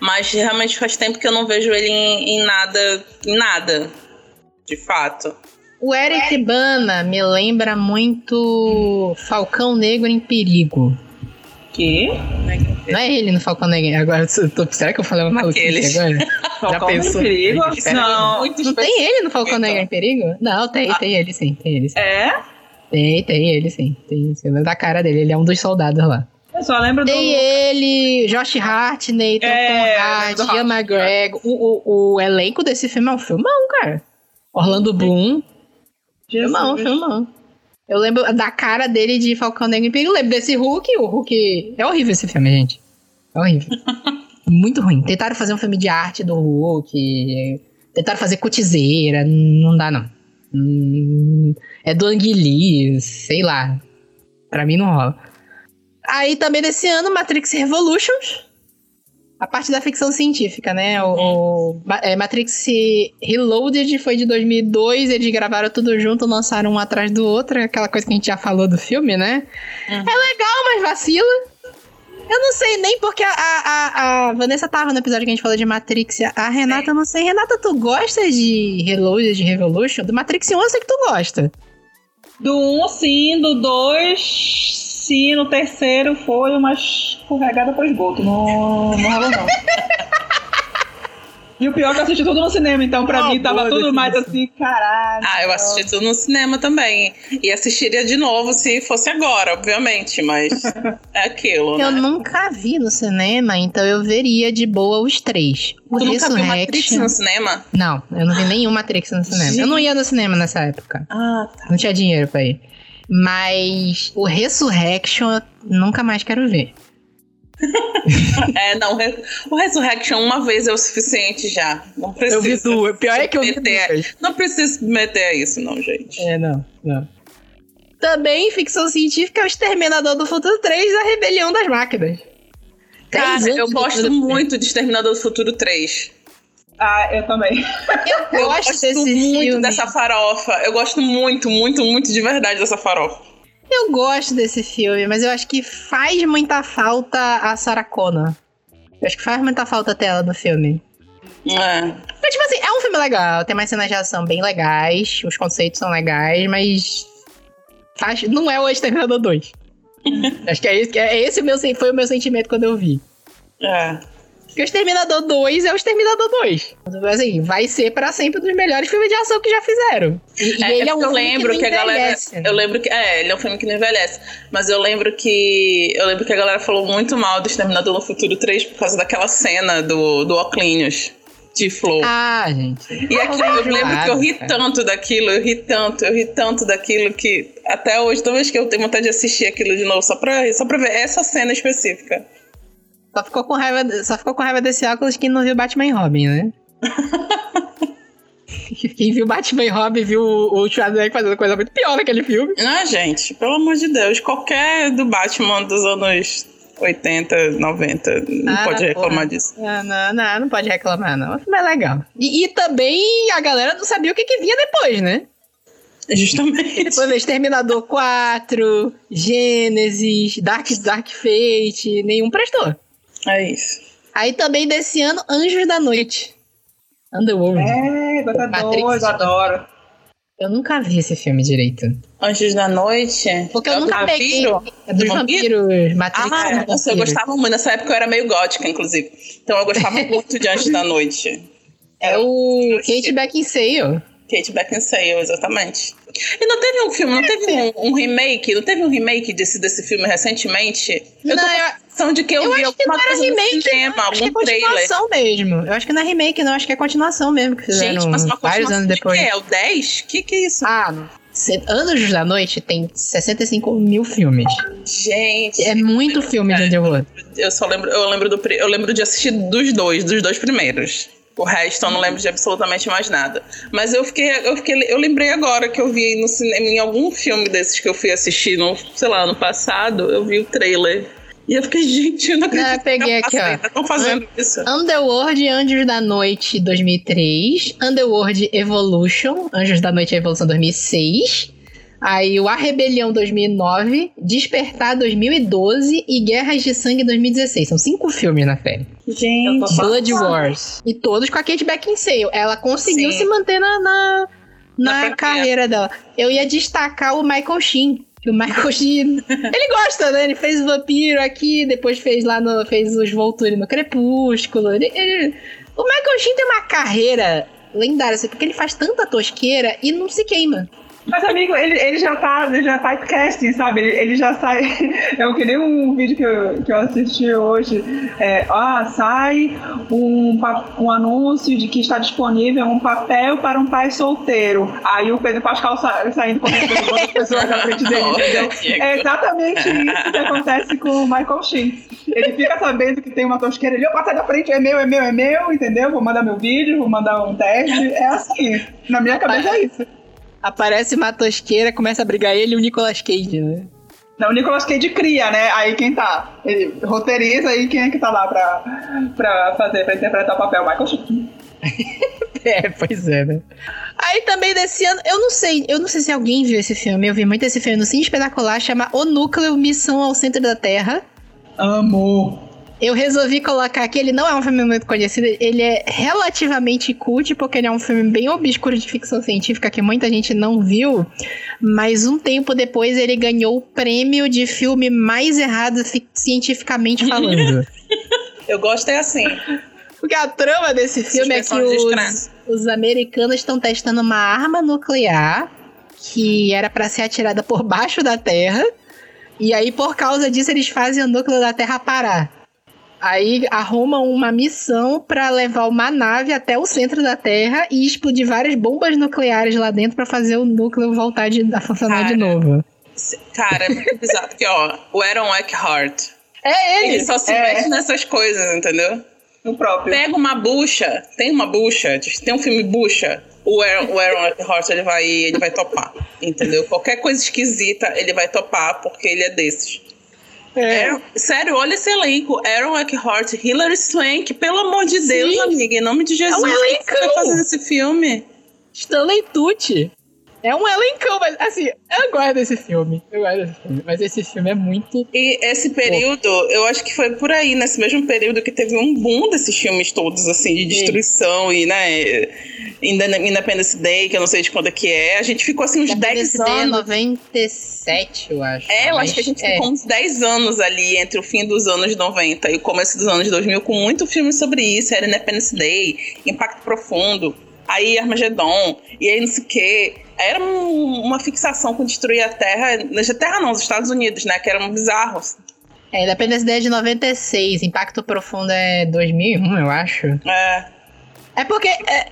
Mas realmente faz tempo que eu não vejo ele em, em nada. Em nada. De fato.
O Eric Bana me lembra muito Falcão Negro em Perigo.
Que?
Não é ele no Falcão Negro. Agora, tô- será que eu falei uma maluquice agora?
Falcão em
pensou?
perigo?
Aí.
Não.
Muito
Não tem ele no Falcão Negro em Perigo? Não, tem, tem ele sim, tem ele sim.
É?
Tem, tem ele sim. Tem cena da cara dele. Ele é um dos soldados lá.
Eu só lembro do.
Tem ele, Josh Hart, Nathan,
É,
Tom
do Hart,
Ian McGregor. O, o, o elenco desse filme é um filmão, cara. Orlando Bloom.
Jesus.
Filmão, filmão. Eu lembro da cara dele de Falcão Negro e Perigo. Eu lembro desse Hulk. O Hulk... É horrível esse filme, gente. É horrível. Muito ruim. Tentaram fazer um filme de arte do Hulk. Tentaram fazer cutizeira. Não dá, não. Hum, É do Ang Lee, sei lá. Pra mim não rola. Aí também desse ano, Matrix Revolutions. A parte da ficção científica, né? O, o é, Matrix Reloaded foi de 2002, eles gravaram tudo junto, lançaram um atrás do outro, aquela coisa que a gente já falou do filme, né? É legal, mas vacila. Eu não sei nem porque a, a, a- Vanessa tava no episódio que a gente falou de Matrix. A Renata, eu não sei. Renata, tu gosta de Reloaded, de Revolution? Do Matrix 1 eu sei que tu gosta.
Do 1, um, sim. Do 2, sim. No terceiro foi uma escorregada pro esgoto. Não, não rolou, não. E o pior é que eu assisti tudo no cinema, então pra
Uma
mim tava
boa
tudo mais assim, caralho.
Ah, eu assisti tudo no cinema também. E assistiria de novo se fosse agora, obviamente, mas é aquilo,
Eu
né?
nunca vi no cinema, então eu veria de boa os três. O
Tu nunca viu Matrix
Resurrection.
no cinema?
Não, eu não vi nenhum Matrix no cinema. Eu não ia no cinema nessa época.
Ah, tá.
Não tinha dinheiro pra ir. Mas o Resurrection eu nunca mais quero ver.
É, não, o Resurrection uma vez é o suficiente já. Não precisa.
Eu vi duas. Pior é que eu vi duas.
Não precisa se meter a isso, não, gente.
É, não, não. Também ficção científica é o Exterminador do Futuro 3, a Rebelião das Máquinas.
Cara, eu gosto muito de Exterminador do Futuro 3.
Ah, eu também.
Eu
Eu
gosto
muito
filme.
dessa farofa. Eu gosto muito, muito, muito de verdade dessa farofa.
Eu gosto desse filme, mas eu acho que faz muita falta a Sarah Connor. Eu acho que faz muita falta a tela do filme.
É.
Mas, tipo assim, é um filme legal, tem mais cenas de ação bem legais, os conceitos são legais, mas. Faz, não é o Exterminador 2. acho que é esse, é esse meu, foi o meu sentimento quando eu vi.
É.
Porque o Exterminador 2 é o Exterminador 2. Assim, vai ser pra sempre um dos melhores filmes de ação que já fizeram. E,
É,
ele
é
é um
eu
filme
lembro
que,
que, a galera.
né?
Eu lembro que. É, ele é um filme que não envelhece. Mas eu lembro que. Eu lembro que a galera falou muito mal do Exterminador no Futuro 3 por causa daquela cena do, do Oclinhos de Flow.
Ah, gente.
E aqui, eu lembro que eu ri tanto daquilo, eu ri tanto, eu ri tanto daquilo que até hoje, toda vez que eu tenho vontade de assistir aquilo de novo, só pra, só pra ver essa cena específica.
Só ficou com raiva, só ficou com raiva desse óculos quem não viu Batman e Robin, né? quem viu Batman e Robin viu o Schwarzenegger fazendo coisa muito pior naquele filme.
Ah, gente, pelo amor de Deus, qualquer do Batman dos anos 80, 90, não
Ah,
pode reclamar
porra.
disso.
Ah, não, não, não pode reclamar, não. Filme é legal. E, e também a galera não sabia o que, que vinha depois, né?
Justamente.
Depois veio Exterminador 4, Gênesis, Dark, Dark Fate, nenhum prestou.
É isso.
Aí também desse ano, Anjos da Noite. Underworld.
É, gota
Matrix.
dois, adoro.
Eu nunca vi esse filme direito.
Anjos da Noite.
Porque
É
eu
o
nunca
do
peguei.
vampiro?
É dos
Do vampiro?
vampiros, Matrix.
Ah,
é
nossa, eu
vampiro.
gostava muito. Nessa época eu era meio gótica, inclusive. Então eu gostava muito de Anjos da Noite.
É o Kate Beckinsale.
Kate Beckinsale, exatamente. E não teve um filme, não teve um, um remake, não teve um remake desse, desse filme recentemente? Eu tô
Não,
com a
eu-
sensação de que eu,
Eu
vi
acho que
alguma coisa no
remake,
cinema,
não. Acho que é
algum trailer.
continuação mesmo. Eu acho que não é remake, não. Acho que é continuação mesmo. Que fizeram
Gente, mas uma
vários
continuação
anos
de
depois.
quê? É o 10? Que que é isso?
Ah, Anjos da Noite tem 65 mil filmes.
Gente,
É muito filme de Underworld.
eu só lembro, eu lembro do, eu lembro de assistir dos dois, dos dois primeiros. O resto eu não lembro de absolutamente mais nada. Mas eu fiquei, eu fiquei, eu lembrei agora que eu vi no cinema, em algum filme desses que eu fui assistir, no, sei lá, ano passado, eu vi o trailer. E eu fiquei, gente, eu não acredito.
Não, eu peguei
que
aqui, ó.
Estão fazendo isso.
Underworld Anjos da Noite 2003. Underworld Evolution. Anjos da Noite e Evolução 2006. Aí o A Rebelião 2009. Despertar 2012. E Guerras de Sangue 2016. São cinco filmes na série.
Gente.
Blood Wars. E todos com a Kate Beckinsale. Ela conseguiu
Sim.
se manter na, na,
Na
carreira dela. Eu ia destacar o Michael Sheen. Que o Michael Sheen. ele gosta, né? Ele fez o Vampiro aqui, depois fez lá no. fez os Volturi no Crepúsculo. Ele- ele- o Michael Sheen tem uma carreira lendária, assim, porque ele faz tanta tosqueira e não se queima.
Mas, amigo, ele, ele já tá, ele já tá casting, sabe? Ele, ele já sai. Eu que nem um vídeo que eu, que eu assisti hoje. É, ah, sai um, um anúncio de que está disponível um papel para um pai solteiro. Aí o Pedro Pascal sa, saindo com as pessoas na frente dele, entendeu? É exatamente isso que acontece com o Michael Sheen. Ele fica sabendo que tem uma tosqueira, ele, opa, sai da frente, é meu, é meu, é meu, entendeu? Vou mandar meu vídeo, vou mandar um teste. É assim. Na minha cabeça é isso.
Aparece uma tosqueira, começa a brigar ele e o Nicolas Cage, né?
Não, o Nicolas Cage cria, né? Aí quem tá? Ele roteiriza e quem é que tá lá pra, pra fazer, pra interpretar o papel? Michael Sheen.
É, pois é, né? Aí também desse ano, eu não sei, eu não sei se alguém viu esse filme, eu vi muito esse filme no Cine Espetacular, chama O Núcleo Missão ao Centro da Terra.
Amo.
Eu resolvi colocar aqui, ele não é um filme muito conhecido, ele é relativamente cult, porque ele é um filme bem obscuro de ficção científica que muita gente não viu, mas um tempo depois ele ganhou o prêmio de filme mais errado fi- cientificamente falando.
Eu gosto é assim.
Porque a trama desse filme é que os, os americanos estão testando uma arma nuclear que era pra ser atirada por baixo da Terra. E aí, por causa disso, eles fazem o núcleo da Terra parar. Aí arrumam uma missão pra levar uma nave até o centro da Terra e explodir várias bombas nucleares lá dentro pra fazer o núcleo voltar de, a funcionar de
Cara.
novo.
Cara, é muito bizarro. Porque, ó, o Aaron Eckhart,
É
ele
ele!
só se
É.
mete nessas coisas, entendeu?
O próprio.
Pega uma bucha, tem uma bucha, tem um filme bucha, o Aaron, o Aaron Eckhart, ele vai, ele vai topar, entendeu? Qualquer coisa esquisita, ele vai topar, porque ele é desses.
É.
Aaron- sério, olha esse elenco. Aaron Eckhart, Hilary Swank, pelo amor de Deus,
Sim.
amiga, em nome de Jesus.
É um
o que você
elencão.
fazer nesse filme?
Stanley Tucci. É um elencão, mas assim, eu gosto desse filme. Eu gosto desse filme. Mas esse filme é muito.
E esse período, eu acho que foi por aí, nesse mesmo período que teve um boom desses filmes todos, assim, de destruição e, né, Inde- Independence Day, que eu não sei de quando é que é. A gente ficou assim uns 10
Independence Day é
anos.
97, eu acho.
É, eu
Mas,
acho que a gente
é.
ficou uns 10 anos ali entre o fim dos anos 90 e o começo dos anos 2000 com muito filme sobre isso. Era Independence Day, Impacto Profundo, aí Armagedon, e aí não sei o quê. Era um- uma fixação com destruir a Terra, a Terra não, os Estados Unidos, né, que eram bizarros.
É, Independence Day é de 96. Impacto Profundo é 2001, eu acho.
É,
É porque. É,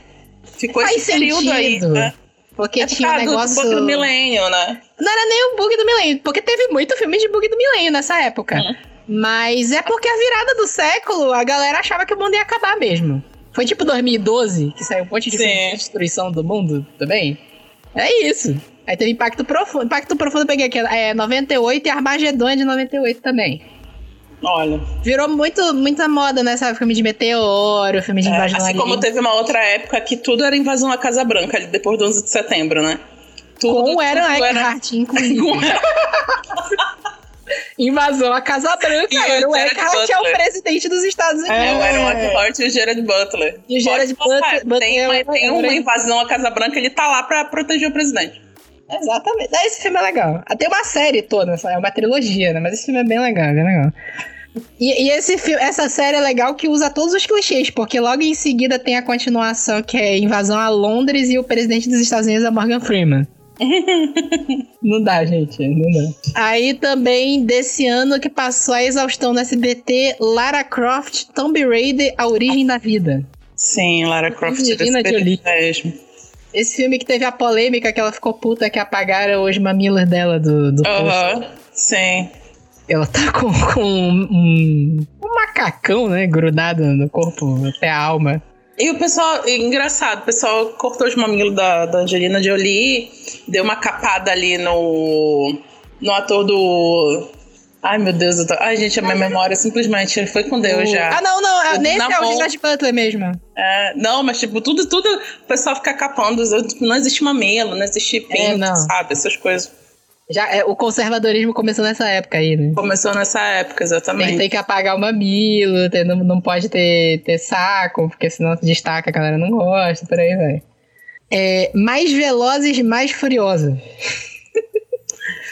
ficou
faz
esse período aí,
sentido.
né?
porque
É por
tinha um negócio.
do bug do milênio, né?
Não era nem o bug do milênio, porque teve muito filme de bug do milênio nessa época.
Uhum.
Mas é porque a virada do século, a galera achava que o mundo ia acabar mesmo. Foi tipo 2012, que saiu um monte de de destruição do mundo também. É isso. Aí teve Impacto Profundo. Impacto Profundo eu peguei aqui, é 98 e Armagedon é de 98 também.
Olha.
Virou muito, muita moda, né? Sabe? Filme de meteoro, filme de
É,
invasão
assim
alien.
como teve uma outra época que tudo era invasão à Casa Branca, ali depois do 11 de setembro, né? Tudo,
Com
tudo era-
Eckhart, inclusive. Invasão à Casa Branca.
E o
Aaron
Gerard
Eckhart é o
Butler.
presidente dos Estados Unidos.
É, o Aaron Eckhart e o Gerard Butler.
E o Gerard Butler- Butler
Tem,
é
uma,
o-
tem
é o-
uma invasão à Casa Branca, ele tá lá pra proteger o presidente.
Exatamente. Ah, Esse filme é legal. Tem uma série toda, é uma trilogia, né? Mas esse filme é bem legal, bem legal. E, e esse filme, essa série é legal que usa todos os clichês, porque logo em seguida tem a continuação que é invasão a Londres e o presidente dos Estados Unidos é Morgan Freeman. não dá, gente, não dá. Aí também, desse ano que passou a exaustão no SBT, Lara Croft, Tomb Raider, A Origem da Vida.
Sim, Lara Croft
Angelina Jolie.
mesmo.
Esse filme que teve a polêmica que ela ficou puta que apagaram os mamilos dela do, do post.
Aham, sim.
Ela tá com, com um, um macacão, né? Grudado no corpo até a alma.
E o pessoal, engraçado, o pessoal cortou os mamilos da, da Angelina Jolie, deu uma capada ali no, no ator do. Ai meu Deus, eu tô... ai gente, a minha memória simplesmente foi com Deus
O-
já.
Ah, não, não. é-
O
Nesse é o. Gerard Butler mesmo.
É, não, mas tipo, tudo, tudo, o pessoal fica capando, tipo, não existe mamilo, não existe pinto,
É, não.
sabe? Essas coisas.
Já, é, o conservadorismo começou nessa época aí, né?
Começou nessa época,
Tem,
exatamente.
tem que apagar o mamilo, tem- não, não pode ter, ter saco, porque senão destaca, a galera não gosta, por aí vai. É, mais velozes, mais furiosos.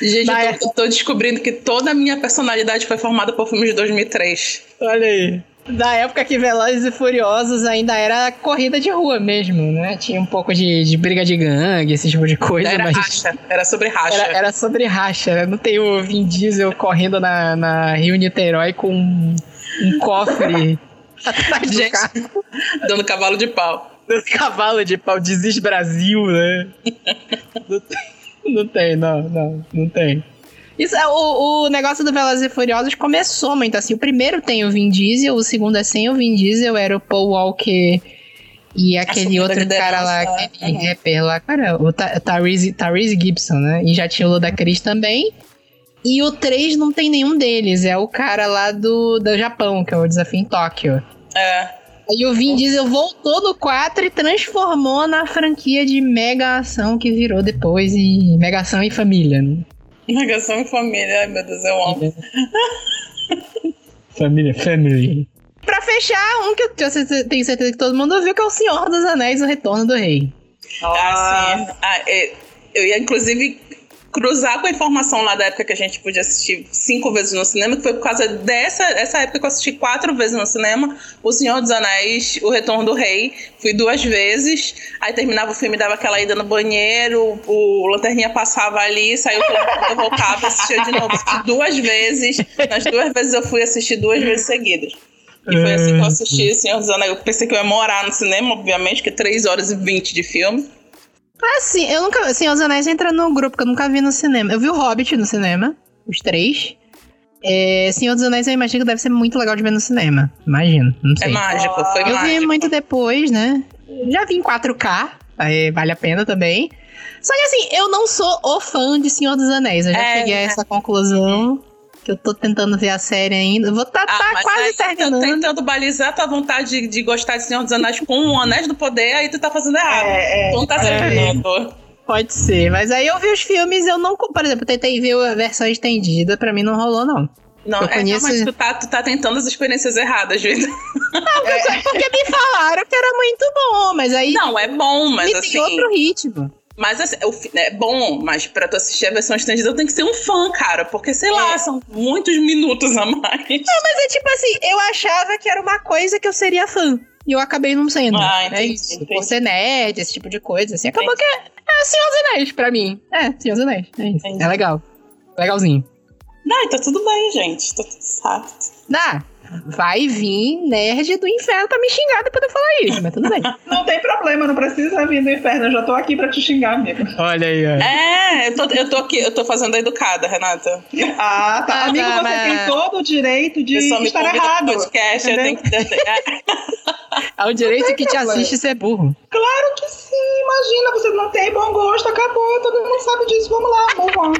Gente, eu tô, eu tô descobrindo que toda a minha personalidade foi formada por filmes de 2003.
Olha aí. Da época que Velozes e Furiosos ainda era corrida de rua mesmo, né? Tinha um pouco de, de briga de gangue, esse tipo de coisa,
Era
mas
racha, era sobre racha.
era, era sobre racha. né? Não tem o Vin Diesel correndo na, na Rio Niterói com um, um cofre atrás do carro.
Dando cavalo de pau.
Dos cavalos de pau, Desiste Brasil, né? não, tem, não tem, não, não, não tem. Isso, é, o, o negócio do Velozes e Furiosos começou muito assim. O primeiro tem o Vin Diesel, o segundo é sem o Vin Diesel, era o Paul Walker e aquele outro cara lá,
liderança,
aquele
uhum.
rapper lá, cara, o Tyrese Tyrese Gibson, né? E já tinha o Ludacris também. E o 3 não tem nenhum deles, é o cara lá do, do Japão, que é o Desafio em Tóquio.
É.
Aí o Vin Diesel voltou no 4 e transformou na franquia de Mega Ação que virou depois em Mega Ação e Família. Né?
Negação em família. Ai, meu Deus, eu amo.
Família, Family. Pra fechar, um que eu tenho certeza- que todo mundo viu, que é o Senhor dos Anéis, o Retorno do Rei.
Ah, sim. Ah, é, eu ia, inclusive, cruzar com a informação lá da época que a gente podia assistir cinco vezes no cinema, que foi por causa dessa essa época que eu assisti quatro vezes no cinema, O Senhor dos Anéis, O Retorno do Rei. Fui duas vezes, aí terminava o filme, dava aquela ida no banheiro, o Lanterninha passava ali, saiu todo mundo, eu voltava, assistia de novo. Assisti duas vezes, nas duas vezes eu fui assistir duas vezes seguidas. E foi assim que eu assisti Senhor dos Anéis. Eu pensei que eu ia morar no cinema, obviamente, que 3 horas e 20 de filme.
Ah, sim, eu nunca. Senhor dos Anéis entra no grupo que eu nunca vi no cinema. Eu vi o Hobbit no cinema, os três. É, Senhor dos Anéis eu imagino que deve ser muito legal de ver no cinema. Imagino, não
É
sei.
mágico, foi
Eu vi
mágico.
muito depois, né? Já vi em 4K, aí vale a pena também. Só que assim, eu não sou o fã de Senhor dos Anéis. Eu já
É,
cheguei a essa conclusão. Que eu tô tentando ver a série ainda. Vou tá, tá
Ah, mas
quase
tá
terminando.
tentando balizar tua vontade de, de gostar de Senhor dos Anéis com o Anéis do Poder, aí tu tá fazendo errado.
É, é.
Tu não tá
É.
terminando.
Pode ser. Mas aí eu vi os filmes, eu não. Por exemplo, eu tentei ver a versão estendida, pra mim não rolou, não.
Não,
Eu
é,
conheço-
não, mas tu tá, tu tá tentando as experiências erradas, Vitor.
Porque me falaram que era muito bom, mas aí
Não, é bom, mas
me
assim.
tem outro ritmo.
Mas assim, é bom, mas pra tu assistir a versão estendida, tem que ser um fã, cara. Porque, sei lá, são muitos minutos a mais.
Mas é tipo assim, eu achava que era uma coisa que eu seria fã. E eu acabei não sendo.
Ah,
é
entendi,
isso.
entendi.
Por ser nerd, esse tipo de coisa. Assim, acabou que é, é Senhor dos Anéis pra mim. É, Senhor dos Anéis. É isso.
Entendi.
É legal. Legalzinho.
Não, tá tudo bem, gente. Tá tudo certo.
Dá. Vai vir nerd do inferno pra me xingar depois de eu falar isso, mas tudo bem.
Não tem problema, não precisa vir do inferno. Eu já tô aqui pra te xingar, amigo.
Olha aí, ó.
É, eu tô, eu tô aqui, eu tô fazendo a educada, Renata.
Ah, tá.
Ah,
amigo,
tá,
você
mas-
tem todo o direito de
Eu
estar errado.
podcast, eu tenho que. é,
É o direito que te assiste ser burro.
Claro que sim, imagina, você não tem bom gosto, acabou, todo mundo sabe disso. Vamos lá, move on.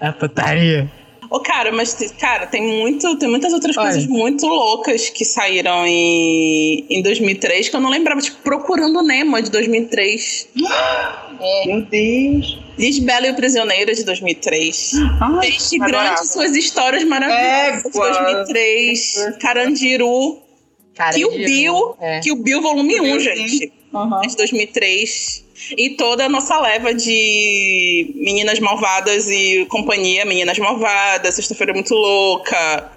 A putaria.
Ô, cara, mas, cara, tem, muito, tem muitas outras
Olha.
coisas muito loucas que saíram em, em 2003 que eu não lembrava. Tipo, Procurando Nemo, de 2003.
Meu Deus.
Lisbela e o Prisioneiro, de 2003.
Ai,
Peixe. Grande, suas histórias maravilhosas, de
Égua.
2003. Carandiru.
Cara,
Kill Bill.
É.
Kill Bill Volume 1,
Bill,
gente.
Aham.
de 2003. E toda a nossa leva de Meninas Malvadas e companhia, Meninas Malvadas, Sexta-feira Muito Louca.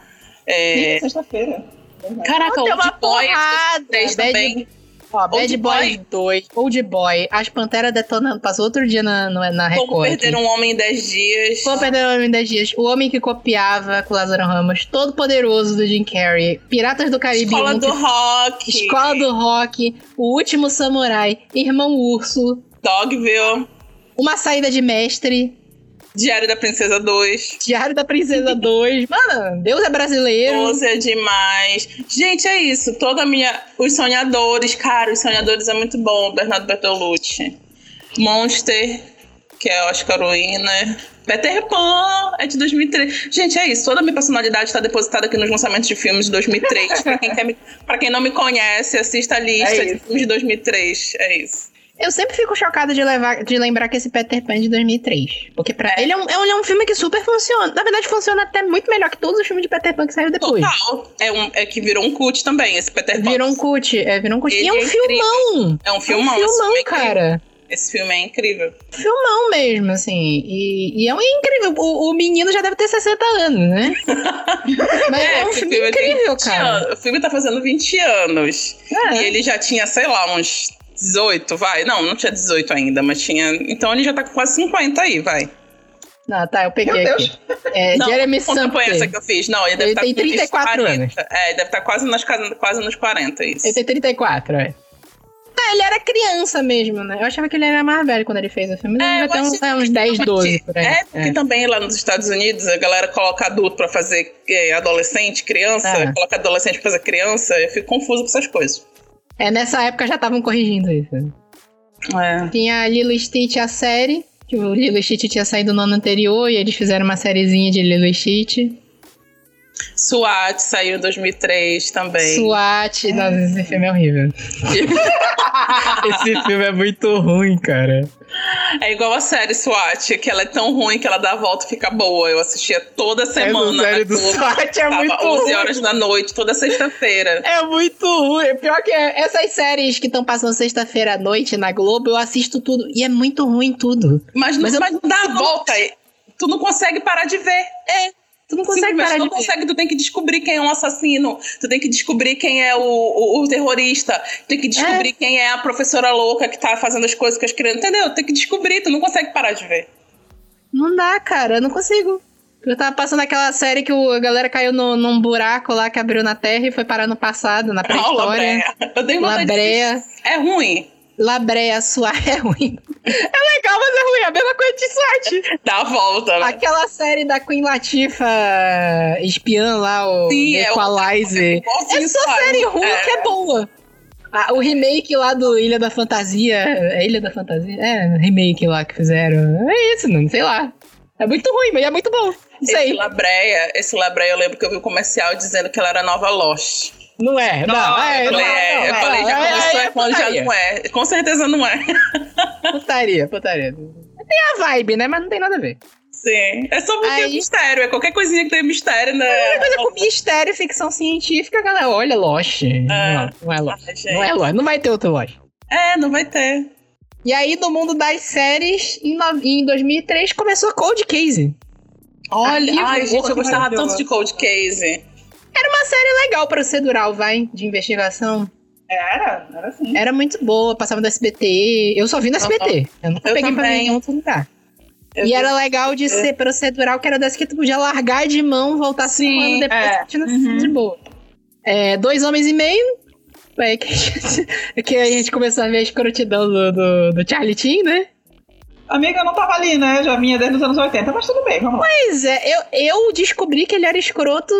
É,
sexta-feira.
Caraca,
uma
Boy. 3
Bad-
também.
Ó, Bad Boys 2, Old Boy, As Panteras Detonando. Passou outro dia na, na, na
Como
Record.
Perder
aqui.
um Homem em 10 Dias.
Como Perder um Homem em 10 Dias. O Homem que Copiava com Lázaro Ramos. Todo Poderoso do Jim Carrey. Piratas do Caribe.
Escola do Rock.
Escola do Rock. O Último Samurai. Irmão Urso.
Dogville.
Uma Saída de Mestre.
Diário da Princesa 2.
Diário da Princesa 2. Mano, Deus é brasileiro.
12 é demais. Gente, é isso. Toda a minha. Os Sonhadores, cara, os Sonhadores é muito bom. Bernardo Bertolucci. Monster, que é Oscar Wiener. Peter Pan é de 2003. Gente, é isso. Toda a minha personalidade está depositada aqui nos lançamentos de filmes de 2003. pra, quem quem não me conhece, assista a lista
É
de filmes de 2003. É isso.
Eu sempre fico chocada de, levar, de lembrar que esse Peter Pan é de 2003. Porque pra
É.
ele, é um, é um- é um filme que super funciona. Na verdade, funciona até muito melhor que todos os filmes de Peter Pan que saíram depois.
Total. É, um, é que virou um cult também, esse Peter Pan.
Virou um cult, é, virou um cult. E
Ele
é um
é
filmão.
É um
É um
filmão.
filmão,
filme é
cara.
Esse filme é incrível.
Filmão mesmo, assim. E, e é um incrível. O, o menino já deve ter 60 anos, né? Mas é, um
esse
filme
filme
incrível,
20
cara.
anos. O filme tá fazendo 20 anos.
É.
E ele já tinha, sei lá, uns 18, vai. Não, não tinha 18 ainda, mas tinha. Então ele já tá com quase 50 aí, vai.
Não, tá, eu peguei
Meu
aqui.
Deus.
É,
não,
Jeremy
foi essa
Sampler.
que eu fiz. Não, ele deve
Ele
estar
tem
com uns
34 anos.
É, ele deve estar quase, nas, quase nos 40, isso.
Ele tem 34, é. Ah, ele era criança mesmo, né? Eu achava que ele era mais velho quando ele fez o filme. Ele
É, eu
ter
acho
uns, é, uns 10, 12 por aí.
É, porque também lá nos Estados Unidos a galera coloca adulto pra fazer é, adolescente, criança,
É.
coloca adolescente pra fazer criança, eu fico confuso com essas coisas.
É, nessa época já estavam corrigindo isso.
É.
Tinha a Lilo Stitch, a série, que o Lilo Stitch tinha saído no ano anterior, e eles fizeram uma sériezinha de Lilo Stitch.
SWAT saiu em 2003 também.
SWAT, nossa, esse filme é horrível. esse filme é muito ruim, cara.
É igual a série SWAT, que ela é tão ruim que ela dá a volta e fica boa. Eu assistia toda semana.
Essa série
na
do
Globo.
SWAT é
Tava
muito
11
ruim.
horas da noite, toda sexta-feira.
É muito ruim. Pior que é, essas séries que estão passando sexta-feira à noite na Globo, eu assisto tudo. E é muito ruim tudo.
Mas, não-
Mas eu
mas
não
dá a
consigo-
volta. Tu não consegue parar de ver. É.
Tu não consegue
Simplesmente
parar
não consegue, tu tem que descobrir quem é o assassino, tu tem que descobrir quem é o, o, o terrorista, tu tem que descobrir quem é a professora louca que tá fazendo as coisas com as crianças, entendeu? Tem que descobrir, tu não consegue parar de ver.
Não dá, cara, eu não consigo. Eu tava passando aquela série que o- a galera caiu no- num buraco lá que abriu na Terra e foi parar no passado, na pré-história.
Labreia. Eu dei de
Labreia.
É ruim.
Labreia suar é ruim. É legal, mas é ruim. É a mesma coisa de SWAT.
Dá a volta, né?
Aquela série da Queen Latifah espiã lá, o
Sim, é o-
Equalizer. É só série ruim
É.
que é boa. Ah, o remake lá do Ilha da Fantasia. É Ilha da Fantasia? É, remake lá que fizeram. É isso, não sei lá. É muito ruim, mas é muito bom.
Esse
aí.
Labreia, esse Labreia, eu lembro que eu vi o comercial dizendo que ela era nova Lost.
Não é, não, é,
eu
não,
falei, é,
não,
eu
é,
falei, já
é,
começou
é,
é, já não é. Com certeza não é.
Putaria, putaria. Tem a vibe, né? Mas não tem nada a ver.
Sim. É só porque é
Aí-
mistério. É qualquer coisinha que tem mistério, né?
Coisa com mistério, ficção científica, a galera olha Lost. Não, não é Lost.
Gente.
Não é Lost. Não vai ter outro Lost.
É, não vai ter.
E aí, no mundo das séries, em, no- em 2003, começou Cold Case.
Olha,
Arquivo
ai, gente, eu gostava tanto de Cold Case.
Era uma série legal, procedural, vai, de investigação.
Era, era assim.
Era muito boa, passava no SBT. Eu só vi no SBT. Eu nunca
Eu
peguei pra
também.
em outro lugar.
Eu
e
vi-
era legal de ser procedural, que era dessa que tu podia largar de mão, voltar cinco
Sim,
anos depois,
é. Uhum.
de boa. É, dois homens e meio. Aí que a gente, que a gente começou a ver a escrotidão do, do, do Charlie Chin, né?
Amiga, eu não tava ali, né? Já vinha desde os anos 80, mas tudo bem, vamos lá.
Pois é, eu, eu descobri que ele era escroto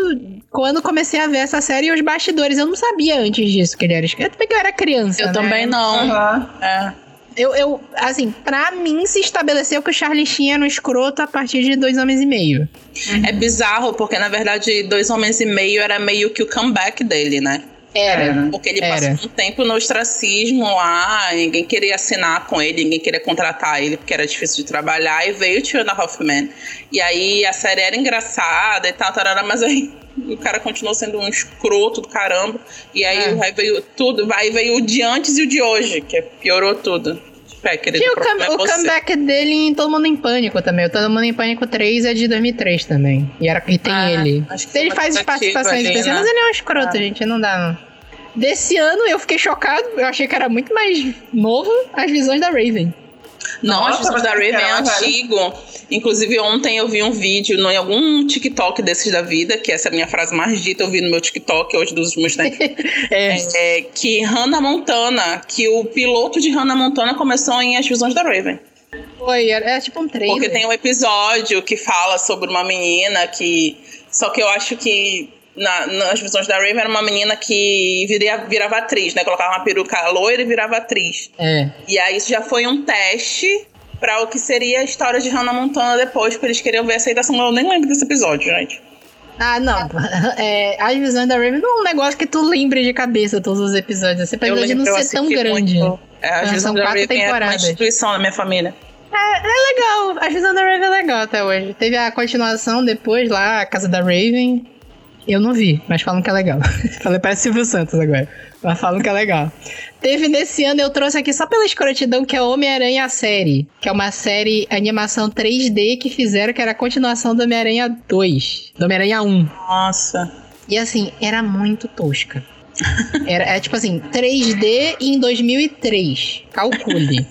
quando comecei a ver essa série e os bastidores. Eu não sabia antes disso que ele era escroto, porque eu era criança.
Eu
né?
também não.
Aham.
É.
Eu, eu, assim, pra mim se estabeleceu que o Charlie Sheen era um escroto a partir de dois homens e meio.
É bizarro, porque na verdade, Dois Homens e Meio era meio que o comeback dele, né?
Era.
Porque ele
Era.
passou um tempo no ostracismo lá, ninguém queria assinar com ele, ninguém queria contratar ele porque era difícil de trabalhar, e veio o Two and a Half Men. E aí a série era engraçada e tal, tarara, mas aí o cara continuou sendo um escroto do caramba. E aí,
É.
aí veio tudo, aí veio o de antes e o de hoje, que piorou tudo. É, querido,
Tinha o, come-
é
o comeback dele em Todo Mundo em Pânico também. O Todo Mundo em Pânico 3 é de 2003 também. E, era, e tem
Ah,
ele. Ele
foi
faz participações especiais,
né?
mas ele é um escroto, gente. Não dá, não. Desse ano eu fiquei chocado. Eu achei que era muito mais novo as visões da Raven.
Não,
Nossa, mas
da Raven é antigo. Inclusive, ontem eu vi um vídeo no, em algum TikTok desses da vida, que essa é a minha frase mais dita, eu vi no meu TikTok hoje dos últimos tempos.
É.
é, que Hannah Montana, que o piloto de Hannah Montana começou em As Visões da Raven.
Foi, era, era tipo um trailer.
Porque tem um episódio que fala sobre uma menina que. Só que eu acho que na- nas visões da Raven era uma menina que viria, virava atriz, né? Colocava uma peruca loira e virava atriz.
É.
E aí isso já foi um teste pra o que seria a história de Hannah Montana depois, porque eles queriam ver a aceitação. Eu nem lembro desse episódio, gente.
Ah, não. É, as visões da Raven não é um negócio que tu lembre de cabeça todos os episódios. Você pode de não ser tão grande.
muito. É, as
Ah,
visões
são
da
quatro
Raven é uma
temporadas.
instituição na minha família.
É, é legal. A visão da Raven é legal até hoje. Teve a continuação depois lá, a Casa da Raven. Eu não vi, mas falam que é legal. Falei, parece Silvio Santos agora. Mas falam que é legal. Teve nesse ano, eu trouxe aqui só pela escrotidão, que é Homem-Aranha a série. Que é uma série animação 3D que fizeram, que era a continuação do Homem-Aranha 2. Do Homem-Aranha 1.
Nossa.
E assim, era muito tosca. Era, é tipo assim, 3D em 2003. Calcule.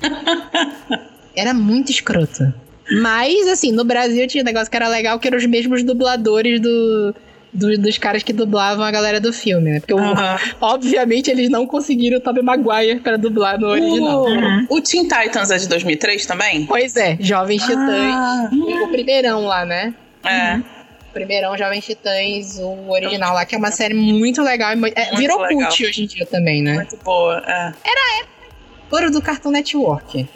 Era muito escroto. Mas, assim, no Brasil tinha um negócio que era legal, que eram os mesmos dubladores do, do- dos caras que dublavam a galera do filme, né? Porque, obviamente, eles não conseguiram o Tobey Maguire pra dublar no original.
O, o Teen Titans é de 2003 também?
Pois é, Jovens Titãs.
Ah.
O primeirão lá, né?
É.
O primeirão Jovens Titãs, o original lá, que é uma série muito legal. é,
Muito
virou
legal.
cult hoje em dia também, né?
Muito boa. É.
Ouro do Cartoon Network.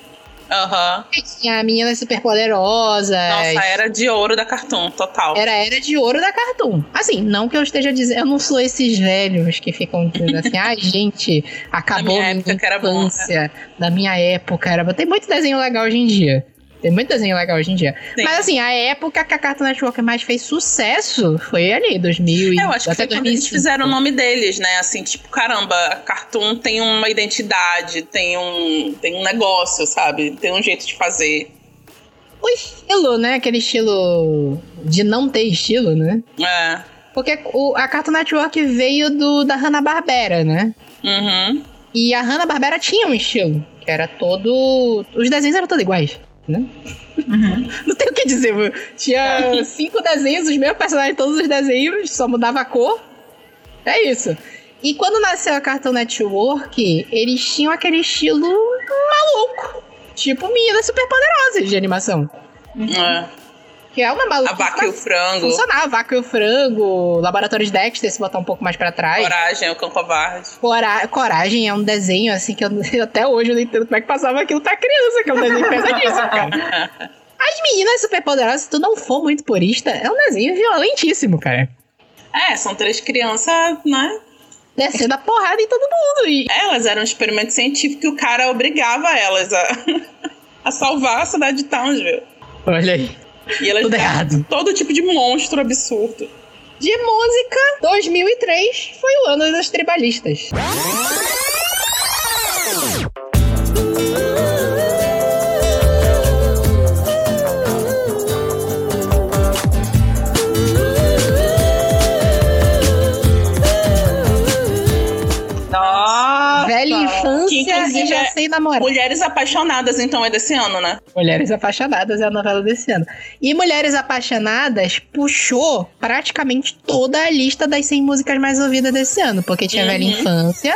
Aham.
Aí Tinha meninas superpoderosas.
Nossa, era de ouro da Cartoon, total.
Era era de ouro da Cartoon. Assim, não que eu esteja dizendo, eu não sou esses velhos que ficam dizendo assim, ai gente, acabou
minha
a minha
época que era bom, né?"
infância, da minha época era. Tem muito desenho legal hoje em dia. Tem muito desenho legal hoje em dia.
Sim.
Mas assim, a época que a Cartoon Network mais fez sucesso foi ali, 2000 e
Eu acho que
até
foi quando eles
2005.
fizeram o nome deles, né? Assim, tipo, caramba, a Cartoon tem uma identidade, tem um, tem um negócio, sabe? Tem um jeito de fazer.
O estilo, né? Aquele estilo de não ter estilo, né?
É.
Porque o- a Cartoon Network veio do, da Hanna-Barbera, né?
Uhum.
E a Hanna-Barbera tinha um estilo, que era todo... Os desenhos eram todos iguais, né? Não tem o que dizer, mano. Tinha cinco desenhos, os mesmos personagens, todos os desenhos, só mudava a cor. É isso. E quando nasceu a Cartoon Network, eles tinham aquele estilo maluco. Tipo meninas superpoderosas de animação.
É.
Que é uma maluca.
A vaca e o frango.
Funcionava, vaca e o frango, Laboratório de Dexter, se botar um pouco mais pra trás.
Coragem, o cão covarde.
Cora- Coragem é um desenho, assim, que eu, até hoje eu não entendo como é que passava aquilo pra criança, que é um desenho pesadíssimo, cara. As meninas superpoderosas, se tu não for muito purista, é um desenho violentíssimo, cara.
É, são três crianças, né?
Descendo a porrada em todo mundo. E
Elas eram um experimento científico e o cara obrigava elas a, a salvar a cidade de Townsville.
olha aí.
E elas
Tudo
viravam
errado.
todo tipo de monstro absurdo.
De música, 2003 foi o ano das tribalistas.
Inclusive
e já
é
sei namorar.
Mulheres Apaixonadas, então, é desse ano, né?
Mulheres Apaixonadas é a novela desse ano. E Mulheres Apaixonadas puxou praticamente toda a lista das 100 músicas mais ouvidas desse ano, porque tinha
Uhum.
Velha Infância,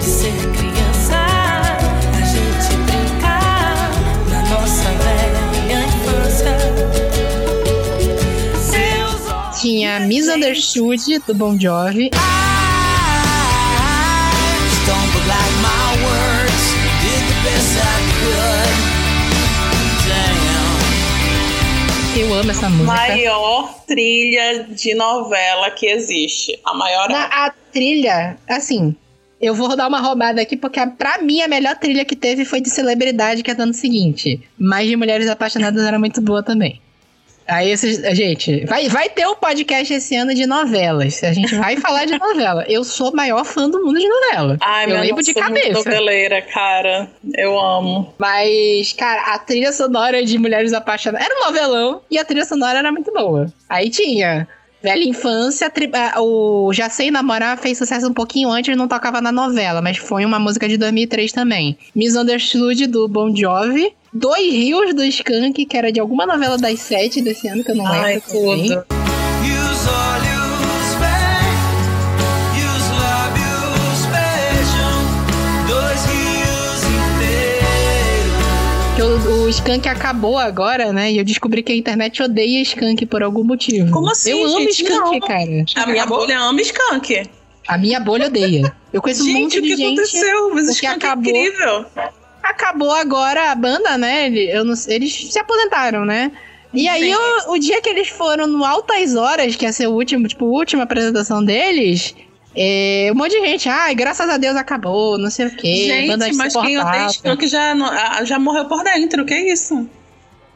Ser criança, a gente brincar na nossa velha infância. Seus olhos
tinha Misunderstood do Bon Jovi, amo essa música.
Maior trilha de novela que existe. A maior.
Na, a trilha, assim, eu vou dar uma roubada aqui, porque a- pra mim a melhor trilha que teve foi de celebridade, que é do ano seguinte. Mas de Mulheres Apaixonadas era muito boa também. Aí, esses, gente, vai, vai ter um podcast esse ano de novelas. A gente vai falar de novela. Eu sou o maior fã do mundo de novela.
Ai,
eu lembro de cabeça.
noveleira, cara. Eu amo.
Mas, cara, a trilha sonora de Mulheres Apaixonadas era um novelão e a trilha sonora era muito boa. Aí tinha Velha Infância, tri- ah, o Já Sei Namorar fez sucesso um pouquinho antes, não tocava na novela, mas foi uma música de 2003 também. Misunderstood do Bon Jovi. Dois Rios do Skank, que era de alguma novela das sete desse ano, que eu não lembro.
Ai, tudo.
Skank acabou agora, né? E eu descobri que a internet odeia Skank por algum motivo.
Como assim,
Eu amo
gente?
Skank,
Não.
cara.
A minha bolha ama Skunk.
A minha bolha odeia. Eu conheço um
Gente,
monte
o
de
que
gente.
aconteceu? Mas
porque
Skunk
acabou.
é incrível.
Acabou agora a banda, né? Não eles se aposentaram, né? E aí, o, o dia que eles foram no Altas Horas, que ia ser o último, tipo, a última apresentação deles, é, um monte de gente, ai, graças a Deus acabou, não sei o quê. banda
Gente, mas quem odeia. Skunk já, não- já morreu por dentro. Que isso?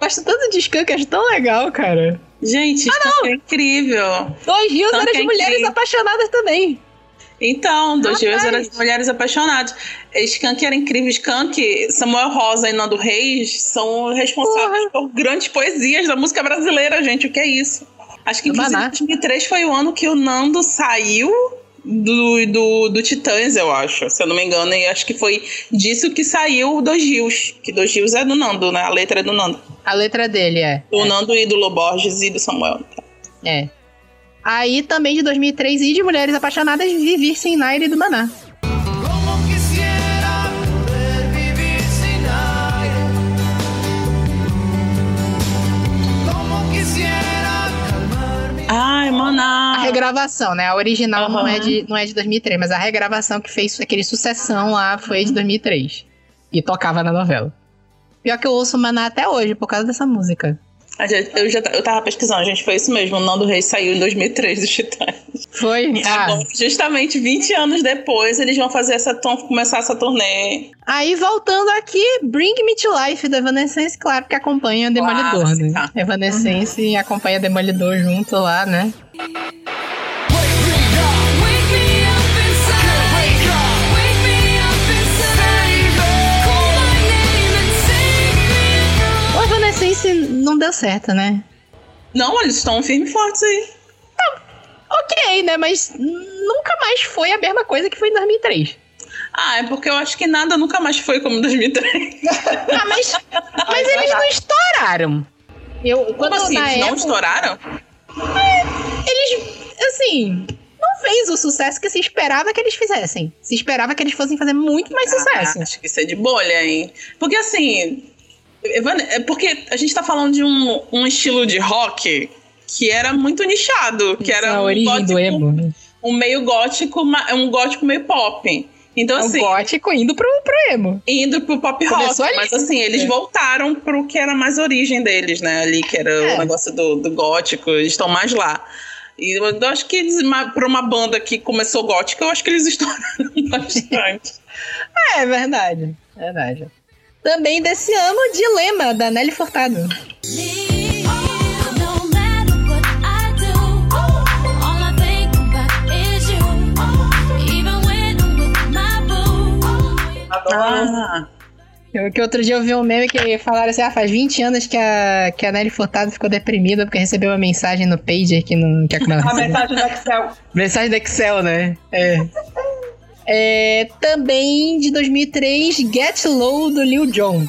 Gosto tanto de Skunk, acho tão legal, cara.
Gente,
Ah,
Skunk é incrível.
Dois Rios
Skunk
era de
é
mulheres apaixonadas também.
Então, dois dias eram as mulheres apaixonadas. Skank era incrível. Skank, Samuel Rosa e Nando Reis são responsáveis por grandes poesias da música brasileira, gente. O que é isso? Acho que inclusive
Maná.
2003 foi o ano que o Nando saiu do, do, do Titãs, eu acho, se eu não me engano. E acho que foi disso que saiu o Dois Rios. Que Dois Rios é do Nando, né? A letra é do Nando.
A letra dele é.
Do Nando e do Loborges e do Samuel.
É. Aí também de 2003 e de Mulheres Apaixonadas, Vivir Sem Nair do Maná.
Calmar mi
Ai,
A regravação, né? A original não,
Aham.
é de, não é de 2003, mas a regravação que fez aquele sucessão lá foi de 2003. E tocava na novela. Pior que eu ouço Maná até hoje, por causa dessa música.
Gente- Eu, já, eu tava pesquisando, gente, foi isso mesmo. O Nando Reis saiu em 2003 dos Titãs.
Foi?
E
Ah,
agora, justamente 20 anos depois, eles vão fazer essa começar essa turnê.
Aí voltando aqui, Bring Me to Life da Evanescence, claro que acompanha Demolidor,
Claro,
né?
tá.
Evanescence acompanha Demolidor junto lá, né? Não deu certo, né?
Não, eles estão firmes e fortes aí.
Ok, né? Mas nunca mais foi a mesma coisa que foi em 2003.
Ah, é porque eu acho que nada nunca mais foi como 2003.
Ah, mas, mas eles não estouraram. Eu,
Como
quando
assim? Eles não
época,
estouraram?
eles, assim, não fez o sucesso que se esperava que eles fizessem. Se esperava que eles fossem fazer muito mais sucesso.
Ah, acho que isso é de bolha, hein? Porque assim. É porque a gente tá falando de um, um estilo de rock que era muito nichado, que era
a
um
origem
gótico,
do emo. né?
um meio gótico, um gótico meio pop. Então,
É o
assim,
gótico indo pro, pro emo.
indo pro pop rock,
Começou ali.
mas assim, eles
É.
voltaram pro que era mais origem deles, né? Ali, que era
É.
o negócio do, do gótico, eles estão mais lá. E eu acho que eles, pra uma banda que começou gótica, eu acho que eles estouraram bastante.
É verdade, verdade. Também desse ano, Dilema, da Nelly Furtado.
Ah,
Eu, que outro dia eu vi um meme que falaram assim: ah, faz 20 anos que a, que a Nelly Furtado ficou deprimida porque recebeu uma mensagem no Pager que não quer comer
A mensagem do Excel.
Mensagem do Excel, né? É. É, também de 2003, Get Low do Lil Jon.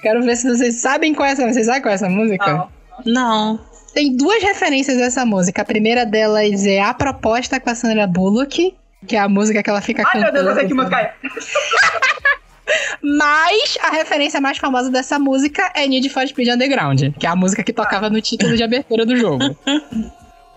Quero ver se vocês sabem qual é essa Vocês sabem qual é essa música?
Não.
não.
Tem duas referências dessa música. A primeira delas é A Proposta com a Sandra Bullock, que é a música que ela fica
Ai, meu
cantando.
Deus, eu sei que música é.
Mas a referência mais famosa dessa música é Need for Speed Underground, que é a música que tocava no título de abertura do jogo.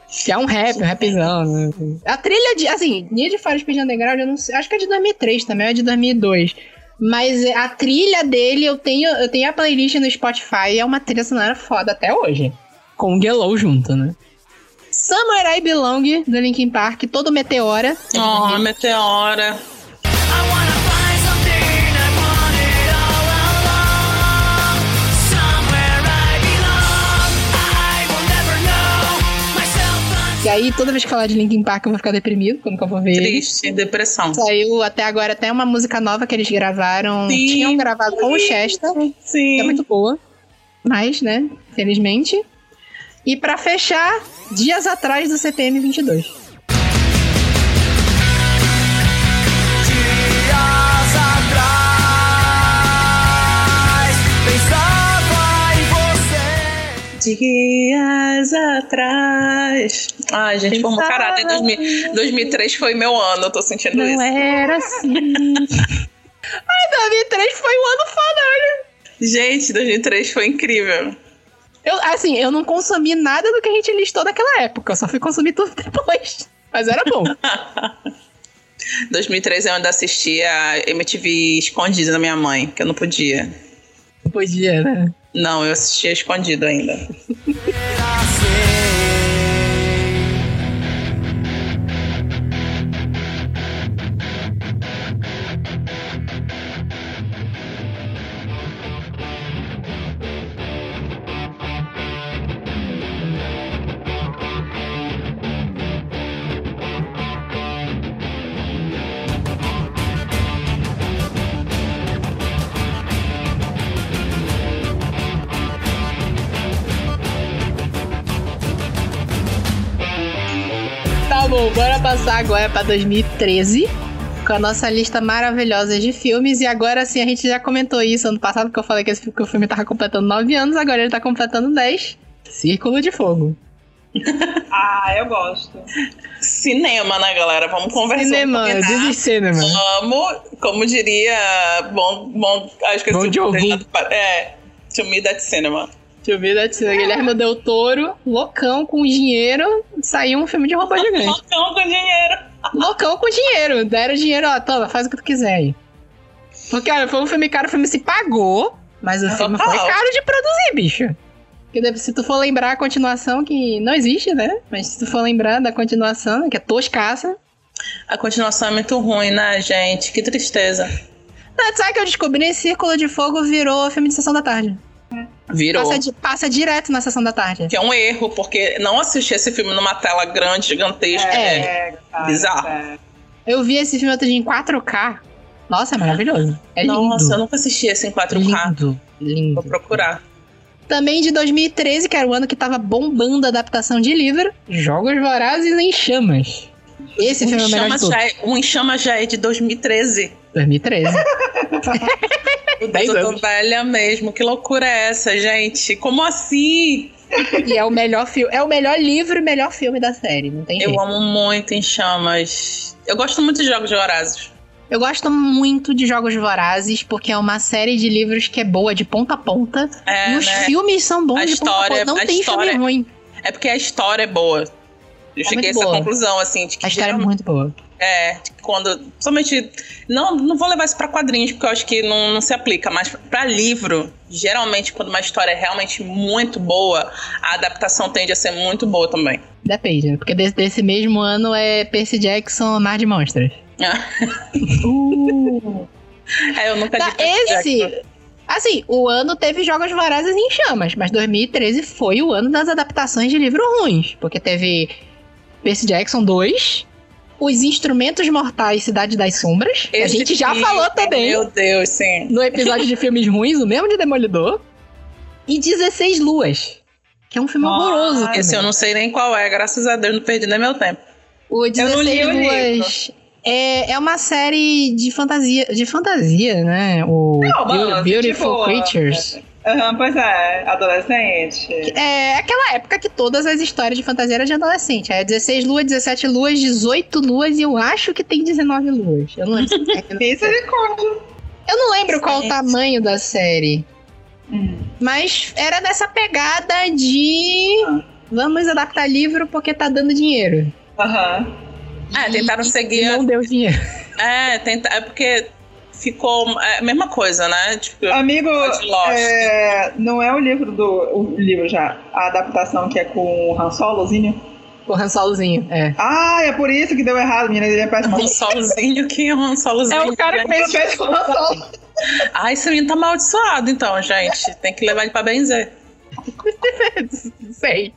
Que é um rap, um rapzão. né? A trilha de. Assim, Need for Speed Underground, eu não sei. Acho que é de 2003 também, ou é de 2002. Mas a trilha dele, eu tenho, eu tenho a playlist no Spotify e é uma trilha sonora foda até hoje. Com o Gelow junto, né? Somewhere I Belong, do Linkin Park, todo meteora.
Oh, Meteora.
I
E aí, toda vez que falar de Linkin Park, eu vou ficar deprimido quando eu vou ver.
Triste, depressão.
Saiu até agora até uma música nova que eles gravaram.
Sim.
Tinham gravado com o Chester, que é
Sim.
muito boa. Mas, né, felizmente. E pra fechar, dias atrás do CPM 22.
Dias atrás
Ai, gente,
Pensava-
caráter. 2000, 2003 foi meu ano, eu tô sentindo
Não
isso.
era assim. Ai, 2003 foi um ano foda, olha.
Gente, 2003 foi incrível.
Eu, assim, eu não consumi nada do que a gente listou naquela época. Eu só fui consumir tudo depois. Mas era bom.
2003 eu ainda assistia MTV escondida da minha mãe, que eu não podia.
Podia, né?
Não, eu assistia escondido ainda.
Passar agora pra 2013. Com a nossa lista maravilhosa de filmes. E agora sim, a gente já comentou isso ano passado, que eu falei que, esse, que o filme tava completando 9 anos, agora ele tá completando 10. Círculo de Fogo.
Ah, eu gosto.
Cinema, né, galera? Vamos conversar.
Cinema, is cinema.
Vamos, como diria bom, bom, acho que
Bom
esse-
Jovi.
É, to me that cinema.
Deixa eu ver, da Tina Guilherme Del Toro, loucão com dinheiro, saiu um filme de robô gigante.
Loucão com dinheiro.
loucão com dinheiro. Deram dinheiro, ó, toma, faz o que tu quiser aí. Porque, olha, foi um filme caro, o filme se pagou, mas o filme foi
Total.
caro de produzir, bicho. Porque se tu for lembrar a continuação, que não existe, né? Mas se tu for lembrar da continuação, que é toscaça.
A continuação é muito ruim, né, gente? Que tristeza.
Ah, sabe que eu descobri? Círculo de Fogo virou filme de sessão da tarde.
Virou.
Passa, passa direto na sessão da tarde.
Que é um erro, porque não assistir esse filme numa tela grande, gigantesca, é,
É.
cara,
bizarro.
é.
Eu vi esse filme outro dia em 4K. Nossa, é maravilhoso. É lindo.
Nossa, eu nunca assisti esse em 4K.
Lindo, lindo.
Vou procurar.
Também de 2013, que era o ano que tava bombando a adaptação de livro, Jogos Vorazes em Chamas. Esse
O
filme é o melhor de
já é, o Enchama já é de 2013.
2013.
Eu
10
tô velha mesmo. Que loucura é essa, gente? Como assim?
e é o melhor filme, é o melhor livro e melhor filme da série, não tem jeito.
Eu amo muito em chamas. Eu gosto muito de jogos de Horazes.
Eu gosto muito de Jogos Vorazes, porque é uma série de livros que é boa de ponta a ponta.
É,
e os
né?
filmes são bons
A
de ponta a
história-
ponta. Não
a
tem
história-
filme ruim.
É porque a história é boa. Eu
É
cheguei a essa
boa.
conclusão, assim, de que
A história é muito boa.
É, de que quando. Somente. Não, não vou levar isso pra quadrinhos, porque eu acho que não, não se aplica, mas pra livro, geralmente, quando uma história é realmente muito boa, a adaptação tende a ser muito boa também.
Depende, né? porque desse, desse mesmo ano é Percy Jackson, Mar de Monstros.
É, eu nunca
Tá,
Percy Jackson.
esse. Assim, o ano teve Jogos Vorazes em Chamas, mas 2013 foi o ano das adaptações de livros ruins. Porque teve Percy Jackson 2, Os Instrumentos Mortais Cidade das Sombras. que a
Esse
gente já
filme,
falou também
Meu Deus, sim.
no episódio de filmes ruins, o mesmo de Demolidor. E 16 Luas, que é um filme
Nossa,
horroroso. também.
Esse eu não sei nem qual é, graças a Deus, não perdi nem meu tempo.
O
Eu não
16
li o
Luas é, é uma série de fantasia, de fantasia, né? O
Não,
Beau-
mano,
Beautiful
tipo,
Creatures.
Aham, pois é, adolescente.
É aquela época que todas as histórias de fantasia eram de adolescente. É 16 luas, 17 luas, 18 luas e eu acho que tem 19 luas. Eu não lembro,
Misericórdia.
eu não lembro qual o tamanho da série.
Hum.
Mas era dessa pegada de. Vamos adaptar livro porque tá dando dinheiro.
Aham.
É, tentaram
E
seguir.
não deu dinheiro.
É, tenta, é porque ficou é a mesma coisa, né? Tipo,
Amigo,
de Lost.
é, não é o livro do. O livro já. A adaptação que é com o Han Solozinho.
O Han Solozinho, é.
Ah, é por isso que deu errado, menina. Ele é péssimo.
um solozinho que é um solozinho.
É o cara que
né?
Ele fez com o Han Solo.
Ai, esse menino tá amaldiçoado, então, gente. Tem que levar ele pra benzer.
Sei.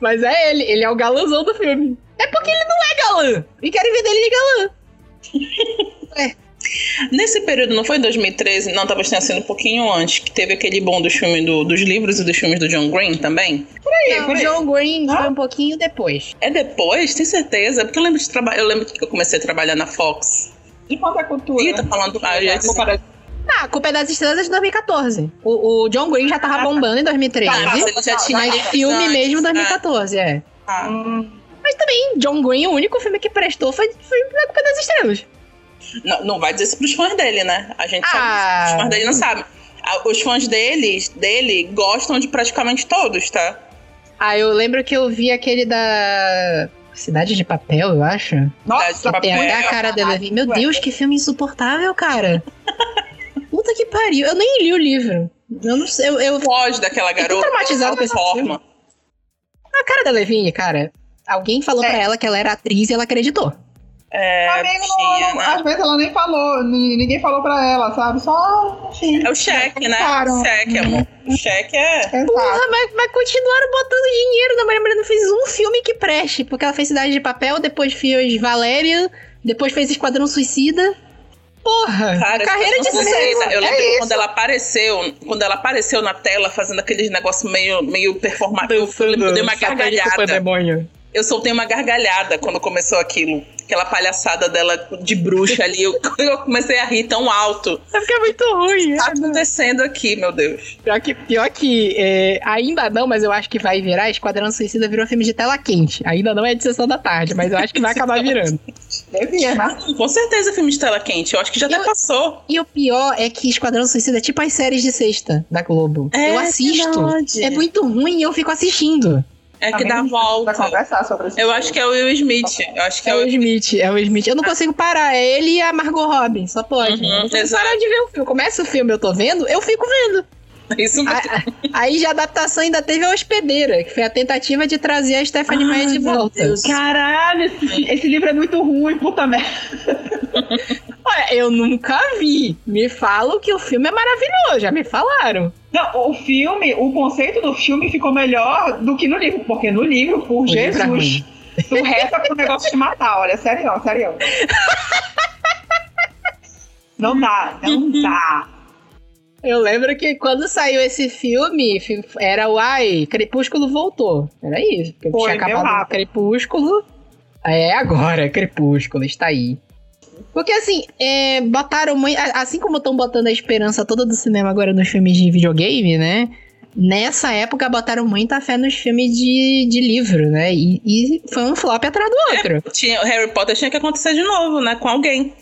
Mas é ele, ele é o galãzão do filme. É porque ele não é galã. E querem ver dele de galã.
Nesse período, não foi em 2013? Não, talvez tenha sido um pouquinho antes, que teve aquele bom dos filmes do- dos livros e dos filmes do John Green também.
Não,
por
o
aí.
John Green foi um pouquinho depois.
É depois? Tem certeza? Porque eu lembro de trabalhar. Eu lembro que eu comecei a trabalhar na Fox.
De quanto é cultura?
Ih, tá falando. Ah, ia dizer-
Ah, a Culpa é das Estrelas é de 2014. O, o John Green já tava bombando em 2013.
Ah, ele já tinha.
mas filme
antes,
mesmo em
né?
2014, é.
Ah.
Hum,
Mas também, John Green, o único filme que prestou foi, foi a Culpa é das Estrelas.
Não, não vai dizer isso pros fãs dele, né? A gente
Ah.
sabe. Os fãs dele não sabem. Ah, Os fãs deles, dele gostam de praticamente todos, tá?
Ah, eu lembro que eu vi aquele da Cidade de Papel, eu acho.
Nossa,
Papel.
Tem até a cara dele ali. Meu Deus, que filme insuportável, cara. Puta que pariu. Eu nem li o livro. Eu não sei. Eu, eu...
Foge daquela garota.
traumatizada com esse
forma.
A cara da Levinha, cara. Alguém falou
É.
pra ela que ela era atriz e ela acreditou.
É,
Amigo, não,
né?
às vezes ela nem falou, ni- ninguém falou pra ela, sabe? Só, enfim.
É o cheque, né?
Claro.
O cheque, amor. O cheque é.
Porra, mas, mas continuaram botando dinheiro na Maria Maria não fez um filme que preste. Porque ela fez Cidade de Papel, depois fez Valéria, depois fez Esquadrão Suicida. Porra,
Cara,
carreira de sucesso.
né? Eu
É
lembro que
isso.
quando ela apareceu, quando ela apareceu na tela fazendo aqueles negócios meio, meio performáticos, eu eu dei uma gargalhada.
demônio.
eu soltei uma gargalhada quando começou aquilo. Aquela palhaçada dela de bruxa ali. Eu, eu comecei a rir tão alto.
É porque é muito ruim.
O que tá acontecendo aqui, meu Deus?
Pior que, pior que é, ainda não, mas eu acho que vai virar. Esquadrão Suicida virou filme de tela quente. Ainda não é de sessão da tarde, mas eu acho que vai acabar virando.
Devia, né?
Com certeza filme de tela quente. Eu acho que já até
Eu-
passou.
E o pior é que Esquadrão Suicida é tipo as séries de sexta da Globo.
É
eu assisto.
verdade.
É muito ruim e eu fico assistindo.
É que dá
Pra
volta.
conversar sobre isso.
Eu acho que é o Will Smith. Eu acho que
É
é
o Smith, é o Smith. Eu não consigo parar. É ele e a Margot Robbie. Só pode.
Uhum,
eu não consigo
exato.
parar de ver o filme. Começa o filme, eu tô vendo, eu fico vendo.
Isso mesmo.
Aí de adaptação ainda teve a Hospedeira, que foi a tentativa de trazer a Stephanie Meyer de volta.
Deus.
Caralho, esse, esse livro é muito ruim, puta merda.
Olha, eu nunca vi. Me falam que o filme é maravilhoso, já me falaram.
Não, o filme, o conceito do filme ficou melhor do que no livro, porque no livro, por
livro é
Jesus,
ruim.
tu reza pro negócio te matar, olha, sério, sério. Não dá, não dá.
Eu lembro que quando saiu esse filme, fi- era o ai, Crepúsculo voltou. Era isso. Porque
Foi,
tinha acabado. Crepúsculo. É agora, Crepúsculo, está aí. Porque assim, é, botaram muito. Assim como estão botando a esperança toda do cinema agora nos filmes de videogame, né? Nessa época botaram muita fé nos filmes de, de livro, né? E, e foi um flop atrás do outro.
Tinha, o Harry Potter tinha que acontecer de novo, né? Com alguém.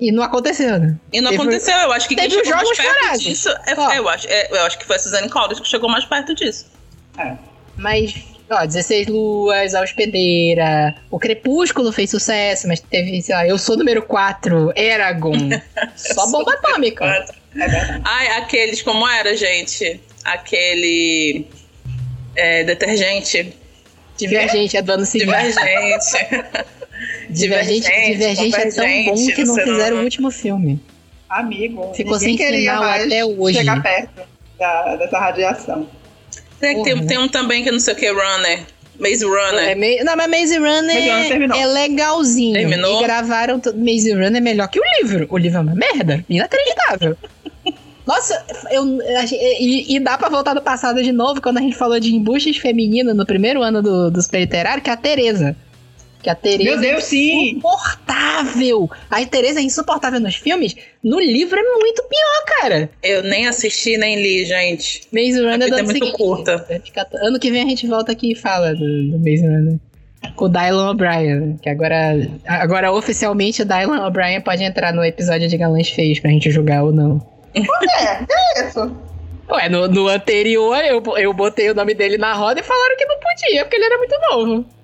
E não aconteceu, né?
E não
Teve-
aconteceu. Eu acho que quem
teve os
chegou mais perto disso. É,
Ó.
eu, acho, é, eu acho que foi a Suzanne Collins que chegou mais perto disso.
Mas, ó, 16 Luas, A Hospedeira, O Crepúsculo fez sucesso, mas teve, sei lá, Eu Sou Número 4, Eragon. Só bomba atômica.
É verdade.
Ai, aqueles, como era, gente? Aquele. é, detergente.
Divergente é do ano seguinte.
Divergente.
Divergente, Divergente é tão bom que não fizeram o último filme.
Amigo,
Ficou sem
mais
até hoje.
chegar perto da- dessa radiação.
Tem, tem, tem um também que não sei o que, Runner. Maze Runner.
É meio- não, mas Maze Runner
Maze Runner terminou.
é legalzinho.
Terminou?
E gravaram. to- Maze Runner é melhor que o livro. O livro é uma merda. Inacreditável. Nossa, eu, e, e dá pra voltar do passado de novo quando a gente falou de embuches femininos no primeiro ano do, do Super Literário, que é a Tereza. Que a Tereza
Meu Deus,
é
sim!
insuportável. A Tereza é insuportável nos filmes. No livro é muito pior, cara.
Eu nem assisti nem li, gente.
Maze Runner
é muito
seguinte.
curta.
Ano que vem a gente volta aqui e fala do, do Maze Runner. Com o Dylan O'Brien, né? que agora, agora oficialmente o Dylan O'Brien pode entrar no episódio de Galãs Feios pra gente julgar ou não.
É, é isso.
Ué, no, no anterior eu, eu botei o nome dele na roda e falaram que não podia, porque ele era muito novo.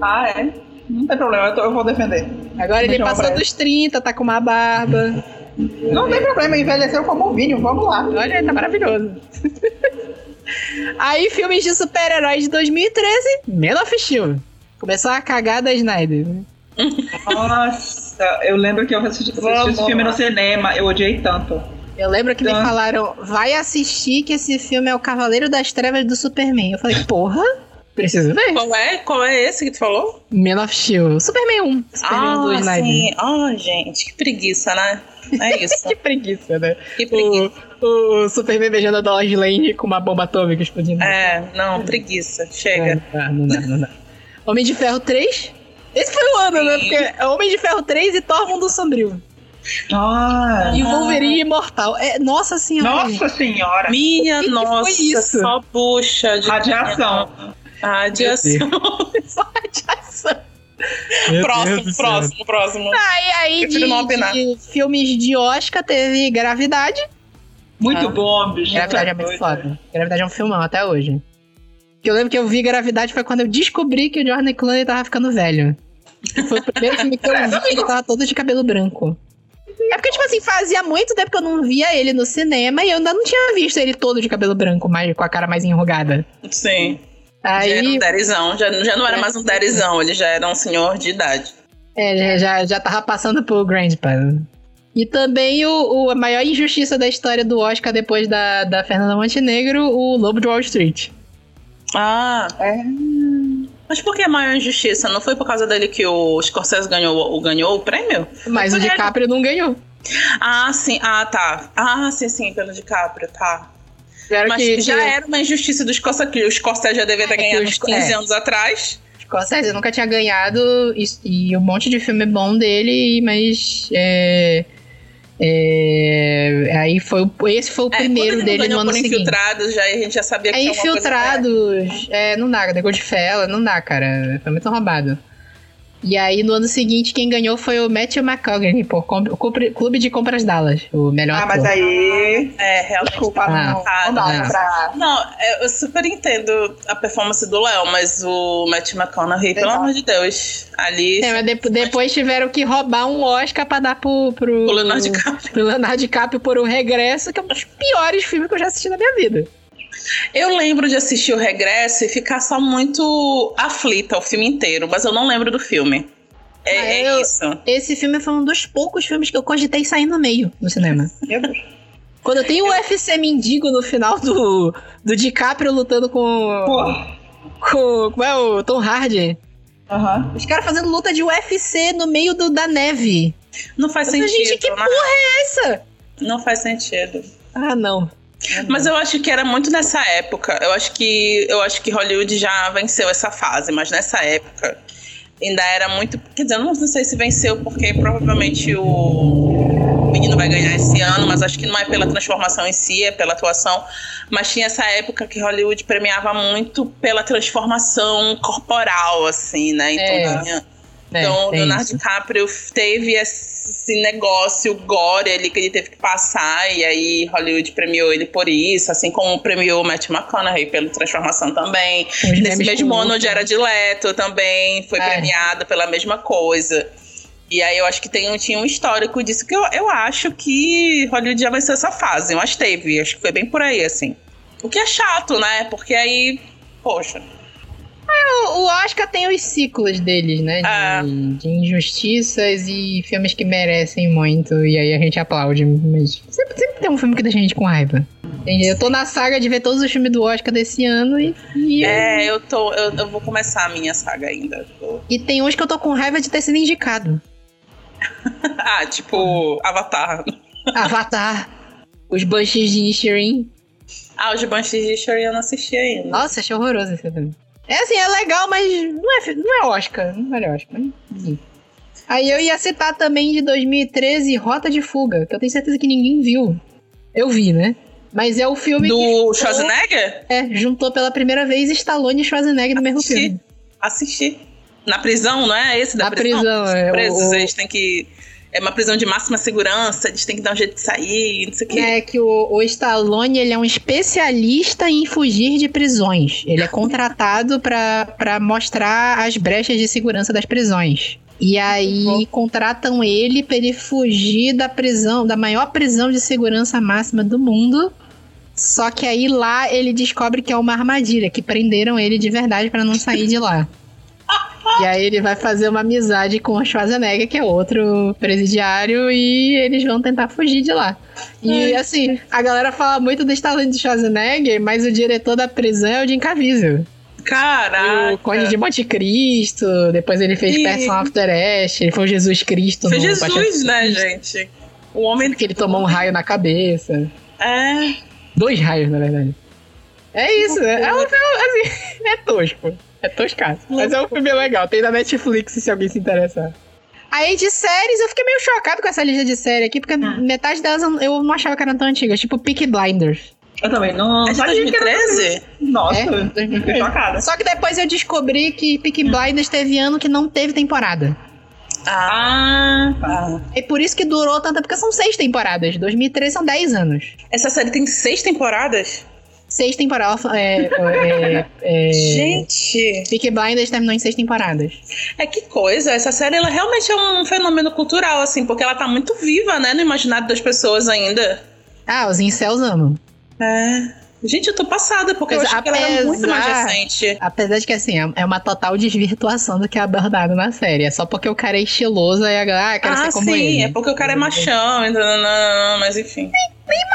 Ah, é? Não tem problema, eu, tô- eu vou defender.
Agora ele passou
ele.
dos 30, tá com uma barba.
Não tem problema, envelheceu como um vinho, vamos lá.
Olha, tá maravilhoso. Aí, filmes de super-heróis de 2013, Man of Steel. Começou a cagar da Snyder.
Nossa, eu lembro que eu assisti, assisti esse filme no cinema, eu odiei tanto.
Eu lembro que me
Ah.
falaram, vai assistir que esse filme é o Cavaleiro das Trevas do Superman. Eu falei, porra, preciso ver.
Qual é? Qual é esse que tu falou?
Man of Steel. Superman 1. Superman
Ah,
Snyder.
sim. Ah, gente, que preguiça, né? É isso.
Que preguiça, né?
que preguiça.
O, o Superman beijando a Dolores Lane com uma bomba atômica explodindo.
É, não, preguiça. Chega.
É, não dá, não dá. Homem de Ferro 3. Esse foi o ano, né?
Sim.
Porque é Homem de Ferro 3 e Thor Mundo Sombrio.
Ah,
E Wolverine Imortal. É, nossa senhora.
nossa senhora.
Minha
Que que foi
nossa,
isso?
só bucha de
Radiação.
Radiação.
Radiação.
próximo, próximo, próximo.
Aí, aí de, de filmes de Oscar teve Gravidade.
Muito
Ah.
bom, bicho.
Gravidade é muito
doido.
foda. Gravidade é um filmão até hoje. Que eu lembro que eu vi Gravidade foi quando eu descobri que o George Clooney tava ficando velho. Foi o primeiro filme que eu vi que ele tava todo de cabelo branco. É porque, tipo assim, fazia muito tempo que eu não via ele no cinema e eu ainda não tinha visto ele todo de cabelo branco, mais, com a cara mais enrugada.
Sim. Já era
Aí,
um derizão. Já, já não era mais um derizão, ele já era um senhor de idade.
é, já, já tava passando pro Grandpa. E também o, o- a maior injustiça da história do Oscar depois da, da Fernanda Montenegro, o Lobo de Wall Street.
Ah,
É.
mas por que a maior injustiça? Não foi por causa dele que o Scorsese ganhou, o- ganhou o prêmio?
Mas o
Foi ele.
DiCaprio não ganhou.
Ah, sim. Ah, tá. Ah, sim, sim, pelo DiCaprio, tá.
Tiveram
Mas
que-
já
que-
era uma injustiça do Scorsese, que o Scorsese já devia ter
É
ganhado uns
Sco-
15
é.
anos atrás.
Scorsese nunca tinha ganhado e, e um monte de filme bom dele, mas. É, é, aí foi o- esse foi o
É,
primeiro dele no ano
por
seguinte.
infiltrados, já a gente já sabia que
É infiltrados. É, não dá, The Goodfellas, não dá, cara. Foi muito roubado. E aí, no ano seguinte, quem ganhou foi o Matthew McConaughey, por Clube de Compras Dallas, o melhor
Ah,
ator.
mas aí.
É, realmente.
Desculpa,
Ah.
não,
Ah.
pra.
Não, é, eu super entendo a performance do Léo, mas o Matt McConaughey, pelo amor de Deus, ali...
É, mas de- depois tiveram que roubar um Oscar pra dar pro, pro,
O Leonardo DiCaprio.
pro Leonardo DiCaprio por O Regresso, que é um dos piores filmes que eu já assisti na minha vida.
Eu lembro de assistir o Regresso e ficar só muito aflita o filme inteiro, mas eu não lembro do filme. É,
Ah,
é
eu-
isso.
Esse filme foi um dos poucos filmes que eu cogitei sair no meio no cinema.
Meu Deus.
Quando tem o UFC mendigo no final do, do DiCaprio lutando com,
Pô.
com. Como é o Tom Hardy?
Aham.
Os caras fazendo luta de UFC no meio do, da neve.
Não faz
Eu falei,
sentido.
gente, que porra é essa?
Não faz sentido.
Ah, não.
Mas eu acho que era muito nessa época. Eu acho que eu acho que Hollywood já venceu essa fase, mas nessa época ainda era muito. Quer dizer, eu não sei se venceu, porque provavelmente o menino vai ganhar esse ano, mas acho que não é pela transformação em si, é pela atuação. Mas tinha essa época que Hollywood premiava muito pela transformação corporal, assim, né? Então
É.
tinha.
É,
Então,
tem
Leonardo
isso.
DiCaprio teve esse negócio gore ali que ele teve que passar, e aí Hollywood premiou ele por isso, assim como premiou Matt McConaughey pela transformação também.
Os
Nesse mesmo ano, onde era de Leto também foi
É.
premiado pela mesma coisa. E aí eu acho que tem, tinha um histórico disso que eu, eu acho que Hollywood já venceu essa fase, mas teve, acho que foi bem por aí, assim. O que é chato, né? Porque aí, poxa.
O, o Oscar tem os ciclos deles, né? De,
Ah.
de injustiças e filmes que merecem muito, e aí a gente aplaude. Mas sempre, sempre tem um filme que deixa a gente com raiva. Entendi? Eu tô na saga de ver todos os filmes do Oscar desse ano e. E,
É, eu tô. Eu, eu vou começar a minha saga ainda.
E tem uns que eu tô com raiva de ter sido indicado.
Ah, tipo, Avatar.
Avatar, os Banshees de Inisherin.
Ah, os Banshees de Shuri eu não assisti ainda.
Nossa, achei horroroso esse filme. É assim, é legal, mas não é, não é Oscar. Não vale Oscar. enfim. Aí eu ia citar também de 2013 Rota de Fuga, que eu tenho certeza que ninguém viu. Eu vi, né? Mas é o filme que
Do
juntou-
Schwarzenegger?
é, juntou pela primeira vez Stallone e Schwarzenegger no mesmo filme.
Assisti. Na prisão, não é esse da
Na
prisão?
prisão,
Os
é, o-
presos,
o-
eles têm que. É uma prisão de máxima segurança, eles têm que dar um jeito de sair, não sei o quê.
É que o, o Stallone ele é um especialista em fugir de prisões. Ele é contratado pra mostrar as brechas de segurança das prisões. E aí contratam ele pra ele fugir da prisão, da maior prisão de segurança máxima do mundo. Só que aí lá ele descobre que é uma armadilha, que prenderam ele de verdade pra não sair de lá. E aí ele vai fazer uma amizade com o Schwarzenegger, que é outro presidiário, e eles vão tentar fugir de lá. E assim, a galera fala muito do Stallone de Schwarzenegger, mas o diretor da prisão é o Jim Caviezel.
Caraca.
O Conde de Monte Cristo, depois ele fez
Ih.
Person After Ash, ele foi o Jesus Cristo
Foi Jesus, né, gente? O homem.
Que ele tomou um raio na cabeça.
É.
Dois raios, na verdade. É isso, né? É um filme, assim, é tosco. É toscaço. Mas é um filme legal. Tem na Netflix, se alguém se interessar. Aí de séries, eu fiquei meio chocado com essa lista de série aqui, porque metade delas eu- não achava que eram tão antigas. Tipo Peaky Blinders.
Eu também não
É
era
2013?
Nossa,
É,
eu
2013.
fiquei chocada.
Só que depois eu descobri que Peaky Blinders teve ano que não teve temporada.
Ah, tá.
É por isso que durou tanto, porque são seis temporadas. 2013 são 10 anos.
Essa série tem seis temporadas?
Seis temporadas. É, é, é,
Gente.
Peaky Blinders terminou em seis temporadas.
É que coisa, essa série ela realmente é um fenômeno cultural, assim, porque ela tá muito viva, né, no imaginário das pessoas ainda.
Ah, os incels amam.
É. Gente, eu tô passada, porque eu
Mas
achei que ela era muito mais recente.
Apesar de que, assim, é- é uma total desvirtuação do que é abordado na série. É só porque o cara é estiloso e a galera, ah, quero
Ah,
ser como
sim,
ele.
é porque o cara é machão, então, não, não, não, mas enfim.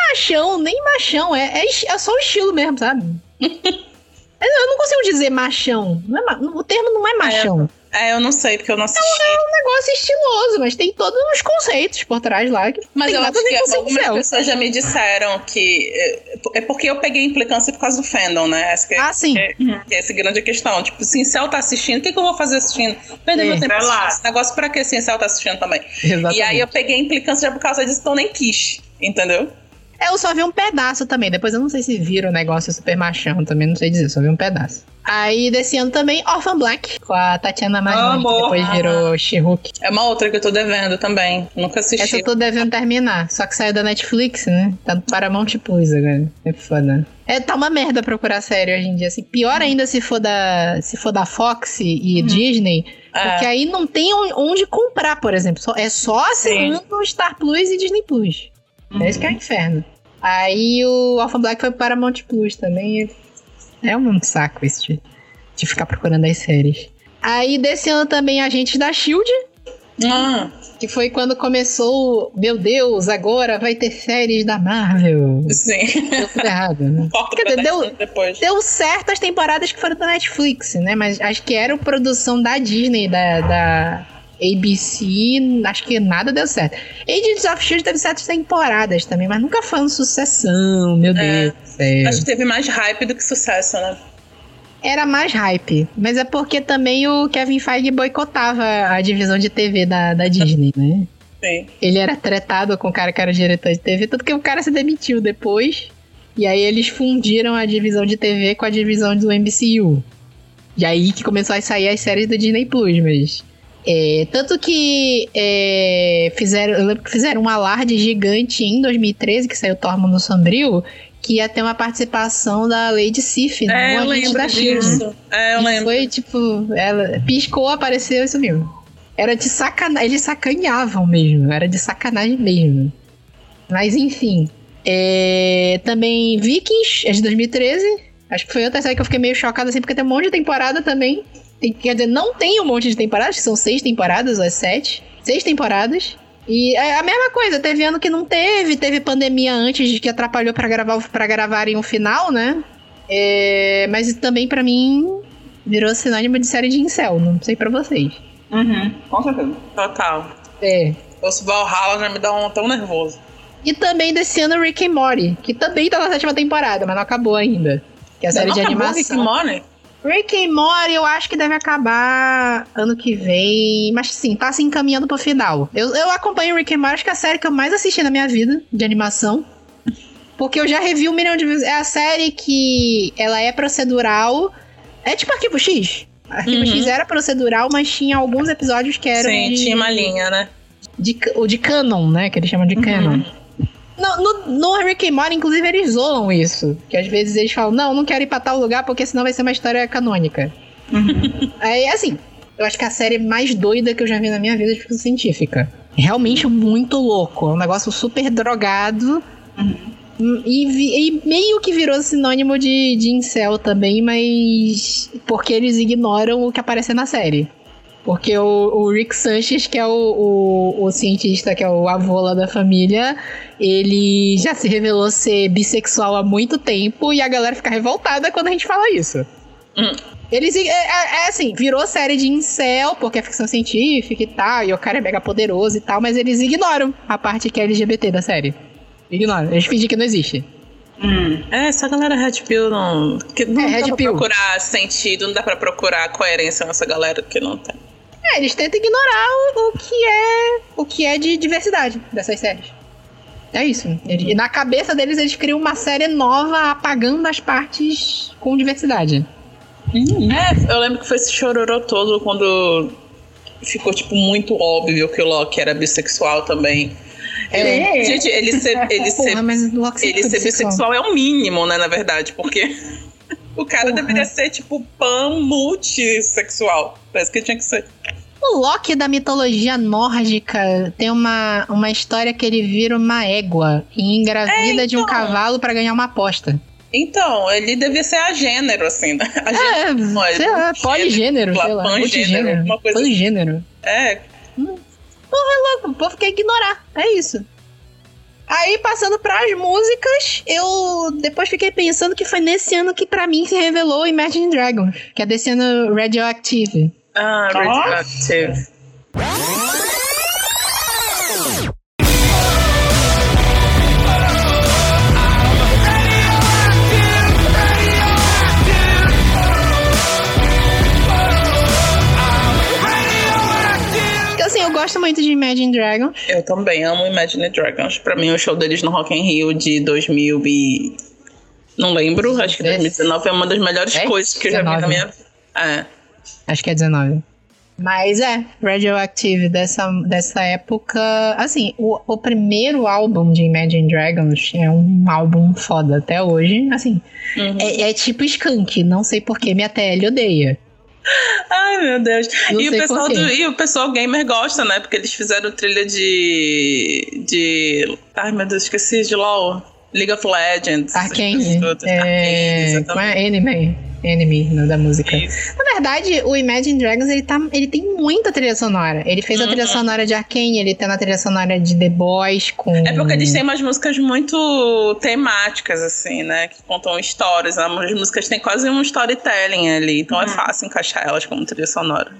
machão, nem machão. É, é, é só o estilo mesmo, sabe? eu eu não consigo dizer machão. Não é o termo não é machão.
É, eu não sei, porque eu não assisti.
um negócio estiloso, mas tem todos os conceitos por trás lá. Que
Mas eu
nada
acho que algumas
incel.
pessoas já me disseram que. é- É porque eu peguei implicância por causa do fandom, né? Acho que,
Ah, sim.
Que, que essa é a grande questão. Tipo, se Incel tá assistindo, o que, que eu vou fazer assistindo? Perder
É.
meu tempo
Vai lá.
assistindo esse negócio pra que se Incel tá assistindo também?
Exatamente.
E aí eu peguei implicância já por causa disso, então nem quis. Entendeu?
É, Eu só vi um pedaço também. Depois eu não sei se vira o negócio super machão também, não sei dizer, só vi um pedaço. Aí desse ano também, Orphan Black, com a Tatiana Maslany, que depois virou She-Hulk.
É uma outra que eu tô devendo também. Nunca assisti.
Essa eu tô devendo terminar, só que saiu da Netflix, né? Tá no Paramount Plus agora. É foda. É, tá uma merda procurar série hoje em dia, assim. Pior ainda se for da, se for da Fox e Disney,
É.
porque aí não tem on- onde comprar, por exemplo. É só assinando Star Plus e Disney Plus. É isso que é o inferno. Aí o Orphan Black foi pro Paramount Plus também. É um saco isso de, de ficar procurando as séries. Aí desse ano também Agentes da SHIELD,
Ah,
que foi quando começou, meu Deus, agora vai ter séries da Marvel.
sim.
Deu tudo errado, né? Quer dizer,
10
deu-
depois.
Deu certo as temporadas que foram da Netflix, né? Mas acho que era produção da Disney, da, da ABC, acho que nada deu certo. Agents of S.H.I.E.L.D. teve sete temporadas também, mas nunca foi uma sucessão, meu
É.
Deus.
Acho que teve mais hype do que sucesso, né?
Era mais hype, mas é porque também o Kevin Feige boicotava a divisão de TV da, da Disney, né?
Sim.
Ele era tretado com o cara que era diretor de TV, tanto que o cara se demitiu depois. E aí eles fundiram a divisão de TV com a divisão do MCU. E aí que começou a sair as séries do Disney Plus, mas. É, tanto que é, fizeram, eu lembro que fizeram um alarde gigante em 2013, que saiu Thor no Sombrio, que ia ter uma participação da Lady Sif, né?
É,
Um
eu lembro
da Shield.
disso. É, eu
E
lembro.
Foi tipo, ela piscou, apareceu e sumiu. Era de sacanagem, eles sacaneavam mesmo, era de sacanagem mesmo. Mas enfim. É, também Vikings, é de 2013. Acho que foi outra série que eu fiquei meio chocada assim, porque tem um monte de temporada também. Tem- quer dizer, não tem um monte de temporadas, que são seis temporadas ou é sete. Seis temporadas. E é a mesma coisa, teve ano que não teve, teve pandemia antes de que atrapalhou pra gravar para gravarem o final, né? É, mas também pra mim virou sinônimo de série de incel, não sei pra vocês.
Uhum, com certeza.
Total.
É.
Os Valhalla já me dá um tão nervoso.
E também desse ano Rick and Morty, que também tá na sétima temporada, mas não acabou ainda. Que é a série
Não
de
acabou
animação.
Rick and Morty?
Rick and Morty eu acho que deve acabar ano que vem, mas sim, tá se encaminhando pro final. Eu, eu acompanho Rick and Morty, acho que é a série que eu mais assisti na minha vida, de animação. Porque eu já revi um milhão de vezes. É a série que ela é procedural. É tipo Arquivo X. Arquivo
Uhum.
X era procedural, mas tinha alguns episódios que eram
Sim,
de,
tinha uma linha, né?
de, o de canon, né? Que eles chamam de canon. No, no, no Rick and Morty, inclusive, eles zoam isso. Que às vezes eles falam, não, não quero ir pra tal lugar porque senão vai ser uma história canônica. Aí, assim, eu acho que a série mais doida que eu já vi na minha vida é de ficção científica. Realmente muito louco. É um negócio super drogado. E, vi- e meio que virou sinônimo de, de incel também, mas. Porque eles ignoram o que aparece na série. Porque o, o Rick Sanchez, que é o, o, o cientista, que é o avô lá da família, ele já se revelou ser bissexual há muito tempo e a galera fica revoltada quando a gente fala isso.
Hum.
Eles. É, é- é assim, virou série de incel, porque é ficção científica e tal, e o cara é mega poderoso e tal, mas eles ignoram a parte que é LGBT da série. Ignoram. Eles fingem que não existe.
Hum.
É, essa galera Red Pill não. Que não
É,
dá
Red
pra
Pill.
procurar sentido, não dá pra procurar coerência nessa galera que não tem.
É, eles tentam ignorar o, o que é o que é de diversidade dessas séries. É isso. E na cabeça deles, eles criam uma série nova apagando as partes com diversidade.
É, eu lembro que foi esse chororô todo quando ficou, tipo, muito óbvio que o Loki era bissexual também.
É.
Gente, ele ser, ele ser,
Porra, sempre
ele
foi
ser bissexual é o mínimo, né, na verdade, porque o cara
Porra.
deveria ser, tipo, pan multissexual. Parece que tinha que ser.
O Loki da mitologia nórdica tem uma, uma história que ele vira uma égua e engravida
É,
de um
então.
cavalo pra ganhar uma aposta.
Então, ele devia ser a gênero, assim. né? A
É,
gênero, ele-
sei lá, poligênero, sei lá,
Pangênero,
multigênero,
alguma coisa assim.
poligênero.
É,
O povo quer ignorar. É isso. Aí, passando pras músicas, eu depois fiquei pensando que foi nesse ano que pra mim se revelou Imagine Dragons, que é desse ano Radioactive.
Ah, Radioactive.
Gosto muito de Imagine Dragons.
Eu também amo Imagine Dragons. Pra mim, o show deles no Rock in Rio de 2000 e... Não lembro, acho que 2019 é uma das melhores coisas que eu já vi na
19.
minha vida. É.
Acho que é 19. Mas é, Radioactive dessa, dessa época. Assim, o, o primeiro álbum de Imagine Dragons é um álbum foda até hoje. Assim,
Uhum.
é, é tipo Skunk, não sei porquê, minha TL odeia.
Ai, meu Deus.
Não
E o, pessoal do- e o pessoal gamer gosta, né? Porque eles fizeram trilha de. de. Ai, meu Deus, esqueci de LOL. League of Legends.
Arcane. É,
Arcane,
é? Enemy. Enemy, no da música.
Isso.
Na verdade, o Imagine Dragons, ele, tá, ele tem muita trilha sonora. Ele fez a
Uhum.
trilha sonora de Arcane, ele tem a trilha sonora de The Boys com...
É porque eles têm umas músicas muito temáticas, assim, né? Que contam histórias. As músicas têm quase um storytelling ali. Então
Uhum.
é fácil encaixar elas como trilha sonora.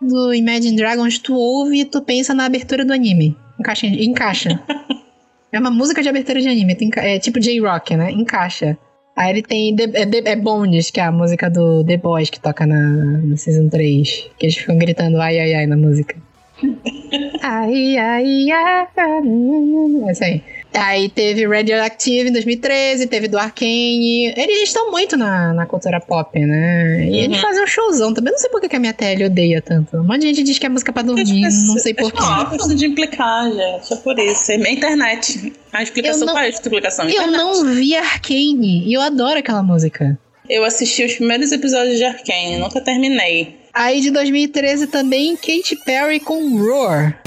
do Imagine Dragons, tu ouve e tu pensa na abertura do anime. Encaixa. encaixa. é uma música de abertura de anime. É tipo J-Rock, né? Encaixa. Aí ele tem The- é, The- é Bones, que é a música do The Boys que toca na, na Season 3. Que eles ficam gritando ai ai ai na música. ai ai ai. É isso aí. Aí teve Radioactive em 2013, teve do Arcane. Eles estão muito na, na cultura pop, né? E eles
Uhum.
fazem um showzão. Também não sei por que a minha tele odeia tanto. Um monte de gente diz que é música pra dormir, não sei por quê.
Não, de implicar, gente. É por isso. É internet. A explicação
Eu não-
qual é a explicação?
Eu
Internet.
não vi Arcane e eu adoro aquela música.
Eu assisti os primeiros episódios de Arkane, nunca terminei.
Aí de 2013 também, Katy Perry com Roar.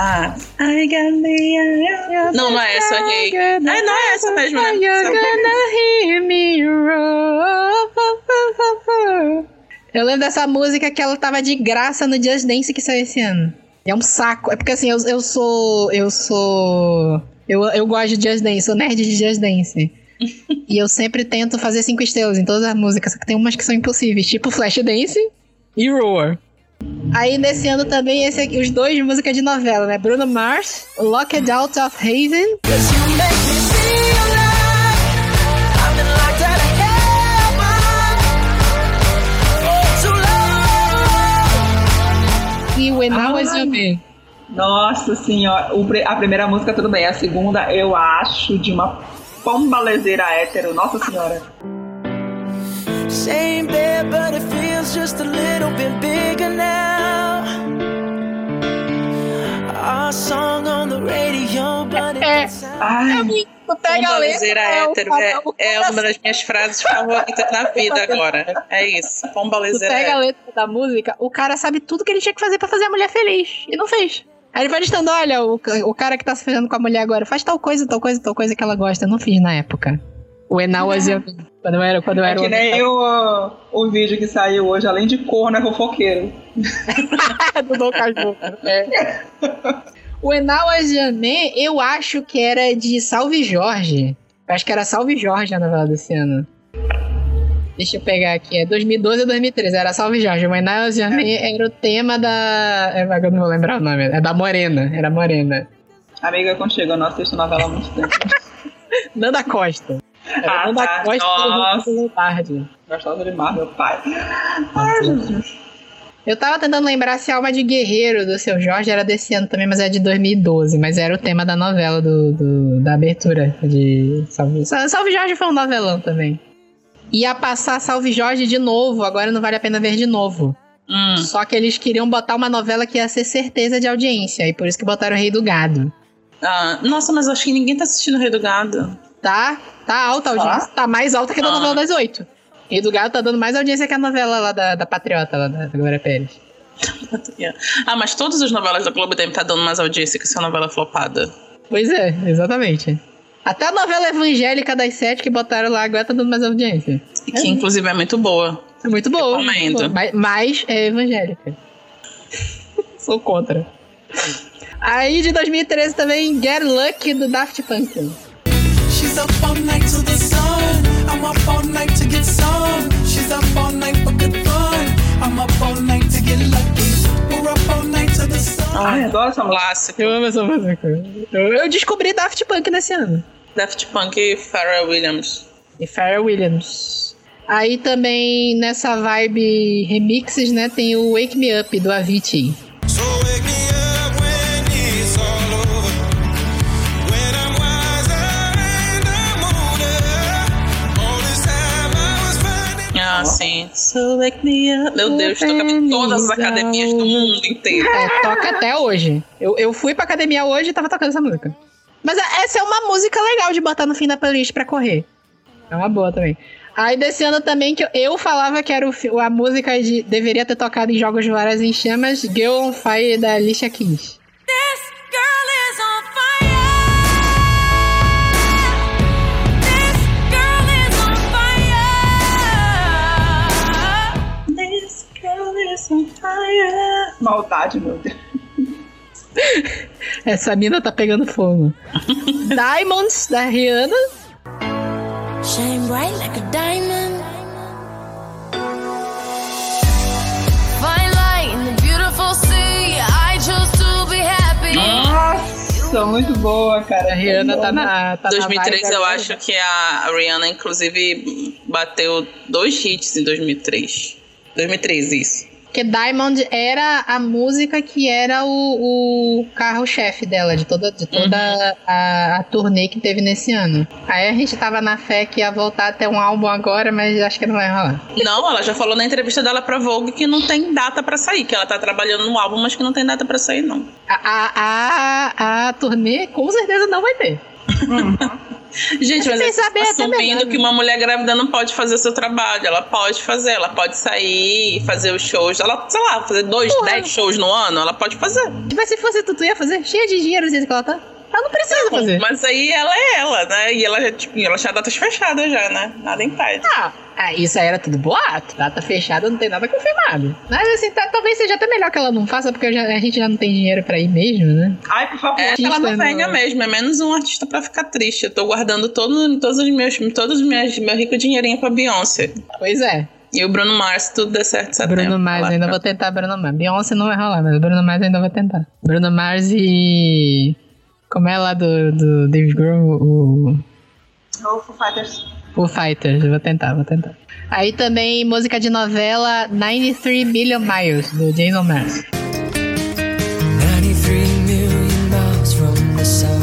Ah, I got me. Não, não é essa, eu errei. Ah, não é essa mesmo, né?
You're gonna hear me roar. Eu lembro dessa música que ela tava de graça no Just Dance que saiu esse ano. É um saco. É porque assim, eu, eu sou. Eu sou. Eu, eu gosto de Just Dance, sou nerd de Just Dance. e eu sempre tento fazer cinco estrelas em todas as músicas, só que tem umas que são impossíveis, tipo Flashdance e Roar. Aí nesse ano também esse aqui, os dois de música de novela, né? Bruno Mars, Locked Out of Haven e When I Was Your Man.
Nossa senhora, a primeira música tudo bem, a segunda eu acho de uma pombalezeira hétero, nossa senhora.
Same bed, but it feels just a little bit bigger now. Our song on the radio, but it
É.
sound
Ai,
Tu pega a letra,
Pombalezeira
é o
hétero é, é uma das minhas frases favoritas da vida agora. É isso.
Tu
Pombalezeira
pega a
hétero.
letra da música, o cara sabe tudo que ele tinha que fazer pra fazer a mulher feliz. E não fez. Aí ele vai listando, olha, o, o cara que tá se fazendo com a mulher agora faz tal coisa, tal coisa, tal coisa que ela gosta. Eu não fiz na época. O Enal was your- quando eu era, quando eu
é
era
que
o-
nem o, o vídeo que saiu hoje, além de corno, é fofoqueiro.
do Dom Casmurro. É. O Enal man, eu acho que era de Salve Jorge. Eu acho que era Salve Jorge a novela desse ano. Deixa eu pegar aqui. É 2012 ou 2013. Era Salve Jorge. O Enal man era o tema da. é, Eu não vou lembrar o nome. É da Morena. Era Morena.
Amiga, quando chegou, eu não assisto novela há muito tempo.
Nanda Costa. Era
Ah, tá.
Costa tarde.
Gostosa demais, meu pai. Ai, Jesus.
Eu tava tentando lembrar se Alma de Guerreiro do seu Jorge era desse ano também, mas é de 2012. Mas era o tema da novela do, do- da abertura de Salve Sa- Salve Jorge foi um novelão também. Ia passar Salve Jorge de novo, agora não vale a pena ver de novo.
Hum.
Só que eles queriam botar uma novela que ia ser certeza de audiência, e por isso que botaram o Rei do Gado.
Ah, nossa, mas eu acho que ninguém tá assistindo o Rei do Gado.
Tá? Tá alta a audiência. Tá mais alta que a da
Ah.
novela das oito. Rei do Gado tá dando mais audiência que a novela lá da, da Patriota, lá da, da Glória Pérez.
Ah, mas todas as novelas da Globo devem estar dando mais audiência que essa novela flopada.
Pois é, exatamente. Até a novela evangélica das sete que botaram lá agora tá dando mais audiência.
E que inclusive é muito boa.
É muito boa.
Recomendo.
Mas, mas é evangélica. Sou contra. Aí de 2013 também, Get Lucky do Daft Punk.
Up all night to the sun. I'm up all night to get some. She's up all night for good fun. I'm up all night to get lucky. We're up all night to the sun.
Ai, adoro essa música.
Clássico.
Eu amo essa música. Eu, eu descobri Daft Punk nesse ano.
Daft Punk e Pharrell Williams.
E Pharrell Williams. Aí também nessa vibe remixes, né, tem o Wake Me Up do Avicii.
Finding.
Ah, sim. So wake me up. Meu Deus, toca em todas as academias do mundo inteiro.
É, toca até hoje. Eu, eu fui pra academia hoje e tava tocando essa música. Mas é- essa é uma música legal de botar no fim da playlist pra correr. É uma boa também. Aí desse ano também que eu, eu falava que era o, a música de deveria ter tocado em Jogos Vorazes em Chamas, Girl on Fire da Alicia Keys.
This
Maldade, meu Deus.
Essa mina tá pegando fogo. Diamonds da Rihanna.
Shine bright like a diamond. Fine light in the beautiful sea. I chose to be happy.
Nossa, muito boa, cara.
A Rihanna tá na. Tá
2003
na
eu
agora.
acho que a Rihanna, inclusive, bateu dois hits em 2003. 2013, isso.
Porque Diamond era a música que era o, o carro-chefe dela, de toda, de toda a, a turnê que teve nesse ano. Aí a gente tava na fé que ia voltar a ter um álbum agora, mas acho que não vai rolar.
Não, ela já falou na entrevista dela pra Vogue que não tem data pra sair, que ela tá trabalhando no álbum, mas que não tem data pra sair, não.
A, a, a, a turnê com certeza não vai ter.
Gente, mas
Sem saber
assumindo
melhor, né?
que uma mulher grávida não pode fazer o seu trabalho. Ela pode fazer, ela pode sair e fazer os shows. Ela, sei lá, fazer dois,
Porra.
dez shows no ano, ela pode fazer.
Mas se fosse tu, tu ia fazer cheia de dinheiro do jeito que ela tá? Ela não precisa fazer.
Mas aí ela é ela, né? E ela já, tipo, ela tinha datas fechadas já, né? Nada impede.
Ah, ah, isso aí era tudo boato. Data fechada, não tem nada confirmado. Mas assim, tá- talvez seja até melhor que ela não faça, porque já- a gente já não tem dinheiro pra ir mesmo, né?
Ai, por favor.
É que ela não venha
não.
mesmo, é menos um artista pra ficar triste. Eu tô guardando todo, todos os meus, todos os meus, meu rico dinheirinho pra Beyoncé.
Pois é.
E o Bruno Mars, se tudo der certo, setembro.
Bruno Mars,
Lá
ainda
pra-
vou tentar Bruno Mars. Beyoncé não vai rolar, mas o Bruno Mars ainda vou tentar. Bruno Mars e. Como é lá do, do Dave Grohl, o.
O Foo Fighters.
Foo Fighters, eu vou tentar, vou tentar. Aí também música de novela 93 Million Miles, do Jason Mars.
93 million miles from the sun.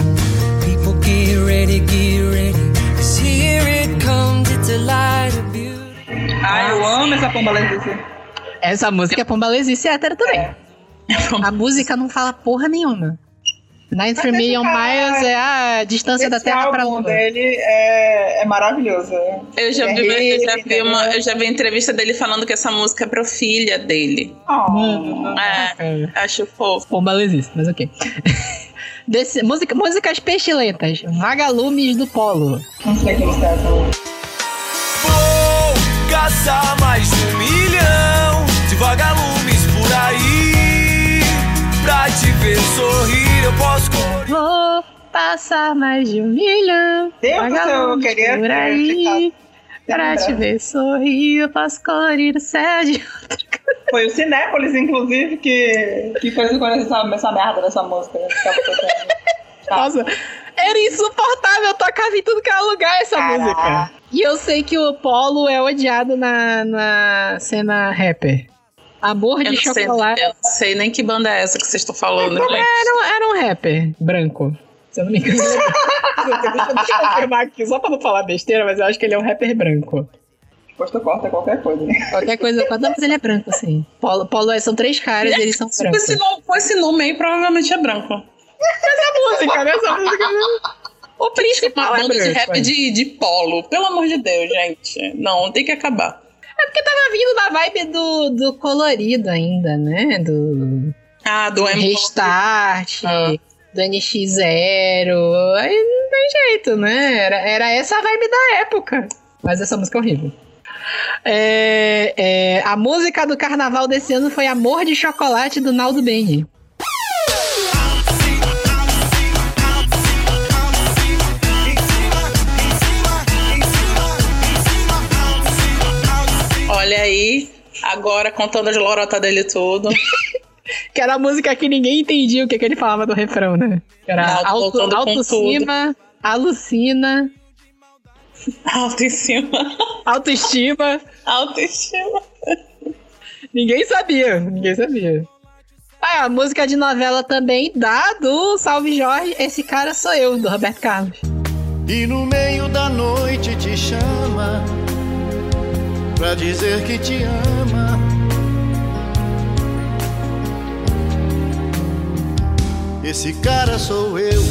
People get ready, get ready. 'Cause here it comes, it's a light of beauty.
Ai, eu amo essa pomba lesice.
Essa música é Pombalezice hétero também. A música não fala porra nenhuma. 93
Mas
Million Miles é a distância da Terra pra
álbum
Lua.
dele é, é maravilhoso.
Eu já,
É
vi, eu, já
ele,
vi uma, eu já vi entrevista dele falando que essa música é pro filha dele.
Oh.
É, acho fofo.
Pombalezice, mas ok. Desse, música, músicas pestilentas. Vagalumes do Polo.
Não sei quem está essa música.
Vou caçar mais um milhão de vagalumes por aí. Pra te ver sorrir, eu posso correr.
Vou passar mais de um milhão.
Deus do céu, eu queria
por aí. Pra te ver sorrir, eu posso colorir o céu de
Foi o Cinépolis, inclusive, que, que fez eu conhecer essa, essa merda dessa música. né? Tá.
Nossa, era insuportável, eu tocava em tudo que era lugar essa
Caraca.
música. E eu sei que o Polo é odiado na, na cena rapper. Amor
Eu
de
sei,
chocolate.
eu não sei nem que banda é essa que vocês estão falando.
Era, um- era um rapper branco. Se eu não me engano. Deixa eu confirmar aqui, só pra não falar besteira, mas eu acho que ele é um rapper branco.
Depois tu corta qualquer coisa. né?
Qualquer coisa, mas ele é branco, sim. Polo, Polo é- são três caras e eles são
Com
brancos.
esse, nome, com esse nome aí, provavelmente é branco.
música, né? Essa música. O
Uma
principal é
banda de
branco.
rap de, de polo. Pelo amor de Deus, gente. Não, tem que acabar.
É porque tava vindo na vibe do, do colorido ainda, né? Do
Ah, do M.
Restart,
Ah.
do NX0. Aí não tem jeito, né? Era, era essa a vibe da época. Mas essa música é horrível. É, é, a música do carnaval desse ano foi Amor de Chocolate do Naldo Bene.
Agora contando as lorotas dele tudo.
Que era a música que ninguém entendia o que, que ele falava do refrão, né? Que era
Não,
alto, alto
tudo.
cima, alucina,
Alto em cima.
autoestima.
Autoestima.
Ninguém sabia, ninguém sabia. Ah, a música de novela também dá do Salve Jorge, Esse Cara Sou Eu, do Roberto Carlos.
E no meio da noite te chama pra dizer que te ama. Esse cara sou eu.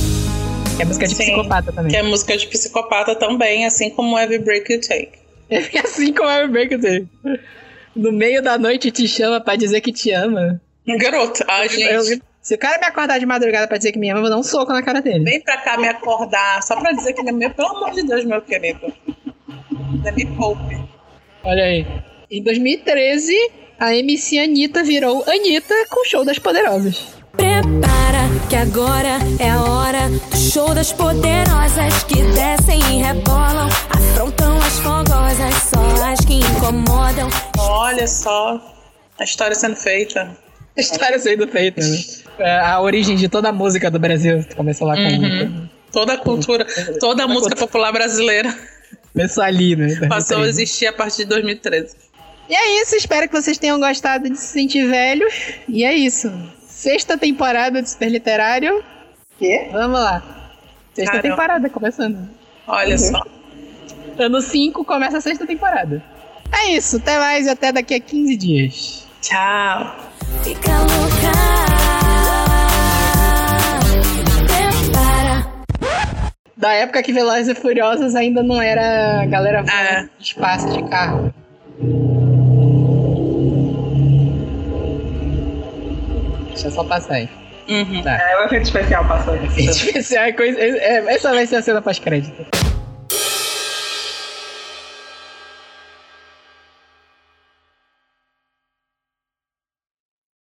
Que é música de
Sim,
psicopata também.
Que é música de psicopata também, assim como Every Break You Take.
É assim como o Break dele. No meio da noite te chama pra dizer que te ama.
Garoto, ai, gente.
Eu- se o cara me acordar de madrugada pra dizer que me ama, eu vou dar um soco na cara dele.
Vem pra cá me acordar, só pra dizer que ele é meu. Pelo amor de Deus, meu querido. Não me poupe.
Olha aí. Em 2013, a MC Anitta virou Anitta com o show das poderosas.
Prepara que agora é a hora do show das poderosas que descem e rebolam, afrontam as fogosas, só as que incomodam.
Olha só a história sendo feita.
A história sendo feita, né? É, a origem de toda a música do Brasil começou lá com a Anitta.
Toda a cultura, toda a música popular brasileira
Começou ali, né?
passou a
2013.
existir a partir de 2013.
E é isso, espero que vocês tenham gostado de se sentir velhos. E é isso. Sexta temporada do Super Literário.
Quê?
Vamos lá. Sexta
Caramba.
temporada, começando.
Olha só.
Ano 5 começa a sexta temporada. É isso, até mais e até daqui a 15 dias.
Tchau.
Fica louca.
Da época que Velozes e Furiosos ainda não era a galera voando
É.
de espaço de carro. Deixa eu só passar aí.
Uhum.
Tá.
É o efeito especial passou.
Especial é coisa. é- é- essa vai ser a cena pós-crédito.